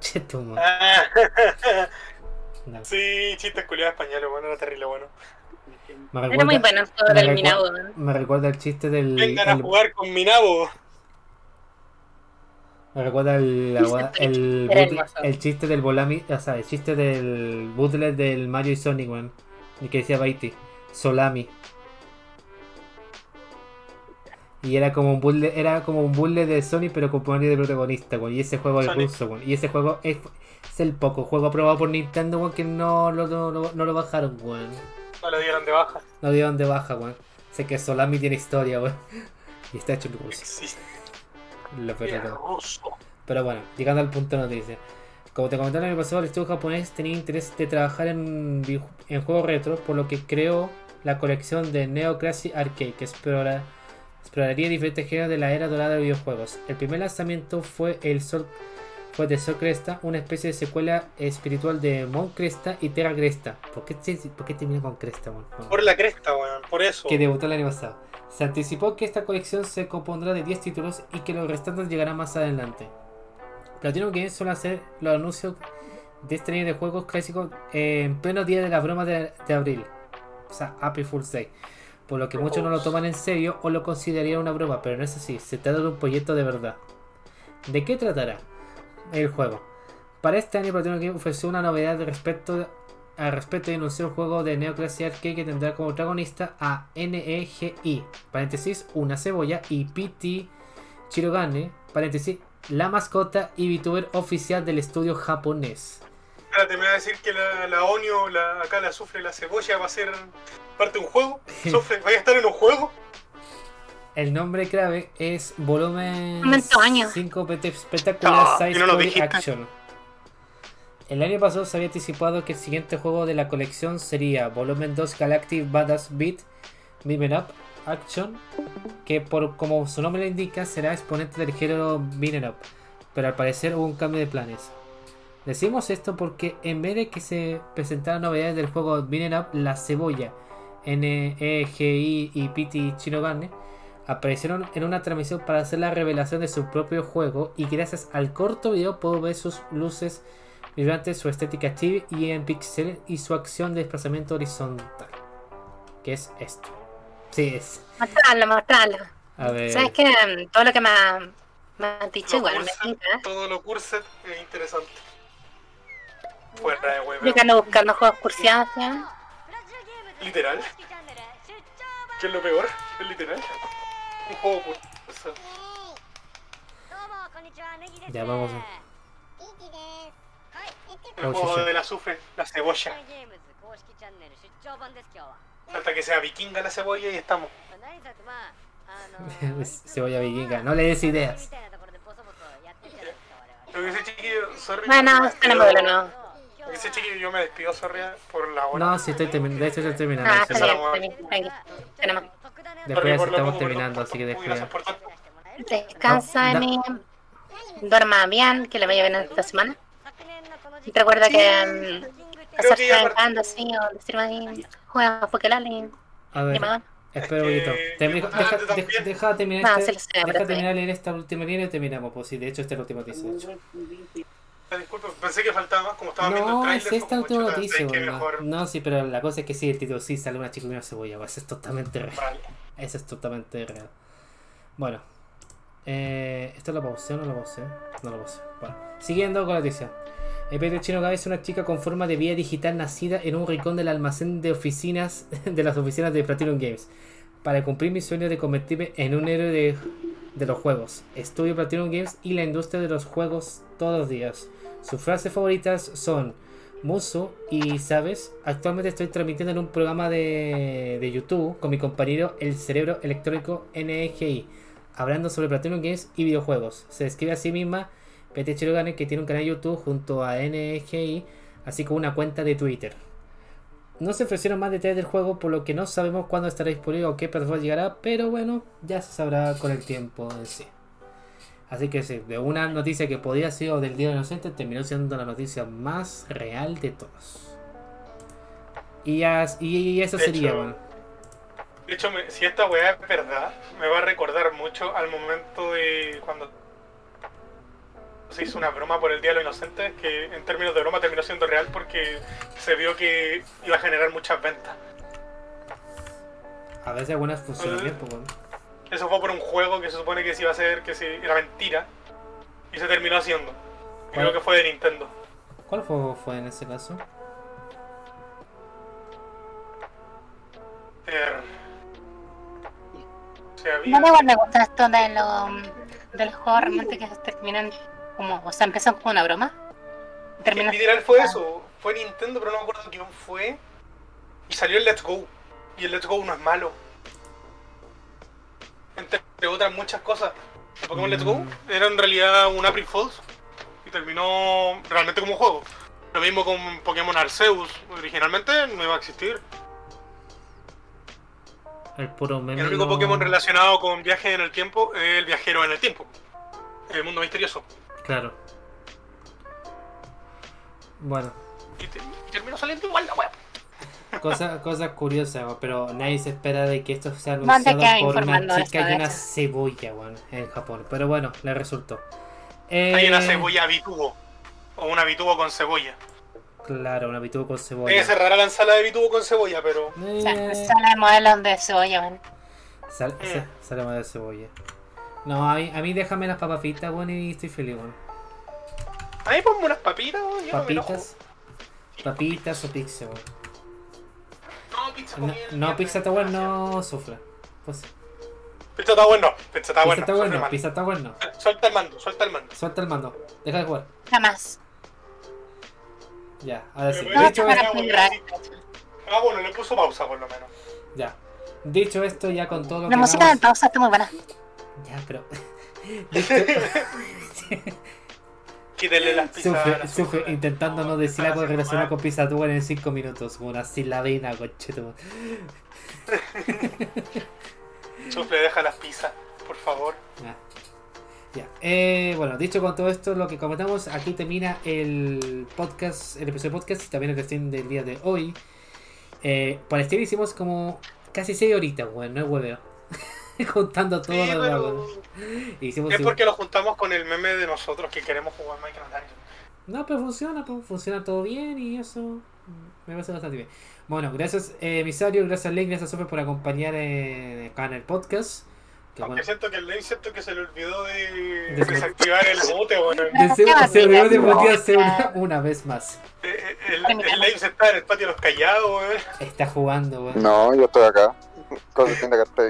Madre. Ah, No. sí, chistes culiados españoles, bueno, era terrible bueno. Me Era muy recuerda, bueno todo del Minabo. ¿no? me recuerda el chiste del. Vengan a el- jugar con mi nabo. me recuerda el, el, el chiste del Volami. O sea, el chiste del bootleg del Mario y Sonic, weón. Y que decía Baiti. Solami. Y era como un bootleg, era como un bootleg de Sonic pero con Mario de protagonista, weón. Y ese juego es ruso, weón. Y ese juego es, es el poco juego aprobado por Nintendo, weón, que no lo, no, lo- no lo bajaron, weón. No lo dieron de baja. No dieron de baja, weón. Sé que Solami tiene historia, weón. Y está hecho en ruso. Existe. Lo ruso. Pero bueno, llegando al punto de noticia. Como te comenté el año pasado, el estudio japonés tenía interés de trabajar en, en juegos retro, por lo que creó la colección de Neo Classic Arcade, que explora, exploraría diferentes géneros de la era dorada de videojuegos. El primer lanzamiento fue el Sol fue de Sol Cresta, una especie de secuela espiritual de Mon Cresta y Terra Cresta. ¿Por qué, te- por qué termina con Cresta? Bueno Por la cresta, weón, por eso. que debutó el año pasado. Se anticipó que esta colección se compondrá de 10 títulos y que los restantes llegarán más adelante. Platinum Games suele hacer los anuncios de este año de juegos clásicos en pleno día de la broma de, de abril. O sea, April Fool's Day. Por lo que muchos no lo toman en serio o lo considerarían una broma, pero no es así. Se trata de un proyecto de verdad. ¿De qué tratará el juego? Para este año Platinum Games ofreció una novedad respecto al respecto y anunció un juego de Neo Classic Arcade que tendrá como protagonista a NEGI, paréntesis, una cebolla, y PT Chirogane, paréntesis, la mascota y VTuber oficial del estudio japonés. Espérate, me va a decir que la, la Onio, la, acá la sufre la cebolla, va a ser parte de un juego. Sufre, ¿vaya a estar en un juego? El nombre clave es Volumen Momento año. 5 PT Spectacular Ah, Size no. Action. El año pasado se había anticipado que el siguiente juego de la colección sería Volumen 2 Galactic Badass Beat Beam Up Action, que por como su nombre lo indica será exponente del género Beam Up, pero al parecer hubo un cambio de planes. Decimos esto porque en vez de que se presentaran novedades del juego Beam Up, la cebolla, NEGI y PT Shinogane aparecieron en una transmisión para hacer la revelación de su propio juego y gracias al corto video puedo ver sus luces vibrantes, su estética chibi y en pixel y su acción de desplazamiento horizontal. Que es esto. Sí, es. Mostrarlo, mostrarlo. A ver. ¿Sabes qué? Mm, Todo lo que me, ha- me han dicho igual me tinca. Todo lo curset es interesante. Fuera de Yo huevo. que ando buscando juegos cursiados. Literal. ¿Qué es lo peor? Es literal. Ya vamos. A... El juego del azufre, la cebolla. Falta que sea vikinga la cebolla y estamos. cebolla vikinga, no le des ideas. Lo que chiquillo. Bueno, no, no, Lo que chiquillo, yo me despido, sorry, por la hora. No, sí, estoy terminando. De. Ah, Después ya estamos terminando, así que tanto. Descansa, Emi. Duerma bien, que le vaya bien esta semana. Y recuerda que que ya jugando así o decirme ahí, juega Pokémon A ver, espera un poquito. que yo- deja, ah, terminar No, este- deja terminar leer esta última línea y terminamos. Pues sí, de hecho esta es la última noticia. Ah, Disculpe, pensé que faltaba más, como estaba viendo el No, es esta última noticia, mejor. No, sí, pero la cosa es que sí, el título sí sale una chica y una cebolla. Eso es totalmente real. Vale. Eso es totalmente real. Bueno, eh, ¿esto lo pausé o no lo pausé? No lo pausé. Bueno, siguiendo con la noticia. El Pedro Chino Gabe es una chica con forma de vía digital nacida en un rincón del almacén de oficinas de las oficinas de Platinum Games. Para cumplir mi sueño de convertirme en un héroe de, de los juegos. Estudio Platinum Games y la industria de los juegos todos los días. Sus frases favoritas son Musu y, ¿sabes? Actualmente estoy transmitiendo en un programa de, de YouTube con mi compañero El Cerebro Electrónico NGI, hablando sobre Platinum Games y videojuegos. Se describe a sí misma PT Chirogane que tiene un canal de YouTube junto a NGI, así como una cuenta de Twitter. No se ofrecieron más detalles del juego, por lo que no sabemos cuándo estará disponible o qué plataforma llegará, pero bueno, ya se sabrá con el tiempo en sí. Así que sí, de una noticia que podía ser del Día de Inocente, terminó siendo la noticia más real de todos. Y, as- y eso De sería, hecho, bueno. De hecho, me- si esta weá es verdad, me va a recordar mucho al momento de cuando se hizo una broma por el Día de los Inocentes, que en términos de broma terminó siendo real porque se vio que iba a generar muchas ventas. A veces pues, bueno. Eso fue por un juego que se supone que se iba a hacer, que se, era mentira, y se terminó haciendo. Y ¿Cuál? Creo que fue de Nintendo. ¿Cuál juego fue en ese caso? Eh, se había... No, me gusta esto de los de los juegos realmente que terminan como, o sea, empiezan como una broma. Terminan Literal fue eso, fue Nintendo, pero no me acuerdo quién fue. Y salió el Let's Go. Y el Let's Go no es malo. Entre otras muchas cosas. El Pokémon Let's Go Mm. era en realidad un April Fools. Y terminó realmente como un juego. Lo mismo con Pokémon Arceus. Originalmente no iba a existir. El puro meme. El único no- Pokémon relacionado con viaje en el tiempo es el viajero en el tiempo. El mundo misterioso. Claro. Bueno, Y, te- y terminó saliendo igual la web. cosas curiosas, weón, pero nadie se espera de que esto sea anunciado por una de chica y de una cebolla, weón, en Japón. Pero bueno, le resultó. Eh, Hay una cebolla habituo. O un habituo con cebolla. Claro, una pituvo con Debe cebolla. ser rara la ensalada de habituo con cebolla, pero. Eh, sale modelos de cebolla, man. sal- Eh. sa- sale más de cebolla. No, a mí, a mí déjame las papas fritas, weón, y estoy feliz, weón. Ahí ponme unas papitas, weón, yo no. Papitas. Papitas o pizza, weón. No, pizza No, no pizza está bueno, no sufra. Pues, Pizza está bueno, pizza está pizza bueno. está suelta bueno, pizza está bueno. Suelta el mando, suelta el mando. Suelta el mando, deja de jugar. Jamás. Ya, ahora sí. No, Dicho, sí. Ah, bueno, le puso pausa por lo menos. ya. Dicho esto, ya con todo lo La que música de pausa está muy buena. Ya, pero. Quítele las pizzas. a sufre, la sufre intentando no decir algo haciendo relacionado con Pizza Tuber en 5 minutos. Una silabina, concheto. Sufre, deja las pizzas, por favor. Ya. Ya. Eh, bueno, dicho con todo esto, lo que comentamos, aquí termina el podcast, el episodio de podcast y también el stream del día de hoy. Eh, por stream hicimos como casi 6 horitas, weón, no es hueveo. Contando todo Sí, lo pero. Hicimos es porque lo juntamos con el meme de nosotros que queremos jugar Minecraft Dungeons. No, pero funciona, pues, funciona todo bien y eso me parece bastante bien. Bueno, gracias eh, emisario, gracias Link, gracias Sofía por acompañar eh, acá en el podcast. Que Aunque bueno, siento que el Lane siento que se le olvidó de Des- desactivar el bote, qué se olvidó de mutearse una, vez más. Eh, eh, El, el Lane se está en el patio de los callados, weón. Está jugando, weón. No, yo estoy acá. Cosa que estar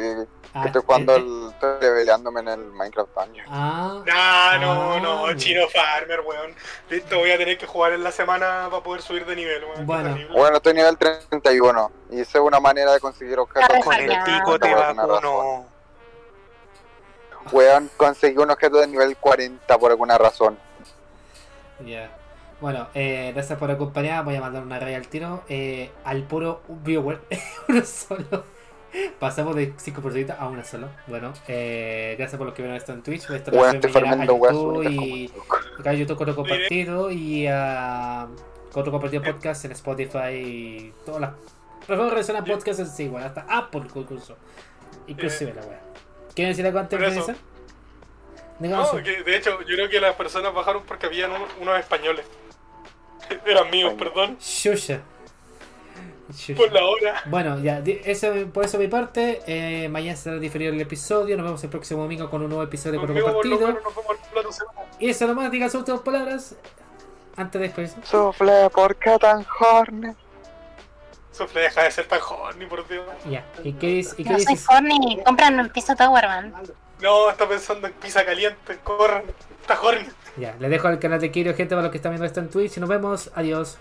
Ah, Estoy jugando eh, el. Estoy leveleándome en el Minecraft Dungeon. Ah, Nah, no, Ah, no. Chino Farmer, weón. Listo, voy a tener que jugar en la semana para poder subir de nivel, weón. Bueno. Bueno, estoy nivel 31 y sé una manera de conseguir objetos Con de el pico te vacuno. Weón, conseguí un objeto de nivel 40 por alguna razón. ya. Bueno, eh, gracias por acompañar. Voy a mandar una raya al tiro eh, al puro viewer. uno solo. Pasamos de 5% a uno solo. Bueno, eh, gracias por los que vieron esto en Twitch. Esto lo hacen estoy a weas YouTube y acá en YouTube con otro compartido y a otro compartido podcast en Spotify y todas las plataformas de podcast en sí, bueno, hasta Apple incluso. Inclusive la wea. ¿Quieren decir algo antes de eso. No, que de hecho, yo creo que las personas bajaron porque habían un- unos españoles. Eran míos, perdón, Shusha. Por la hora. Bueno, ya, eso, por eso mi parte. Eh, mañana será diferido el episodio. Nos vemos el próximo domingo con un nuevo episodio con lo partido. Y eso nomás, digan sus últimas palabras. Antes de despedirse. Sufle, ¿por qué tan horny? Sofle, deja de ser tan horny, por Dios. Ya. ¿Y qué, dices? ¿Y qué No soy dices? horny, compran un piso Tower, man. No, está pensando en pizza caliente, corran. Está horny. Ya, les dejo al canal de Kirio, gente, para los que están viendo esto en Twitch. Y nos vemos. Adiós.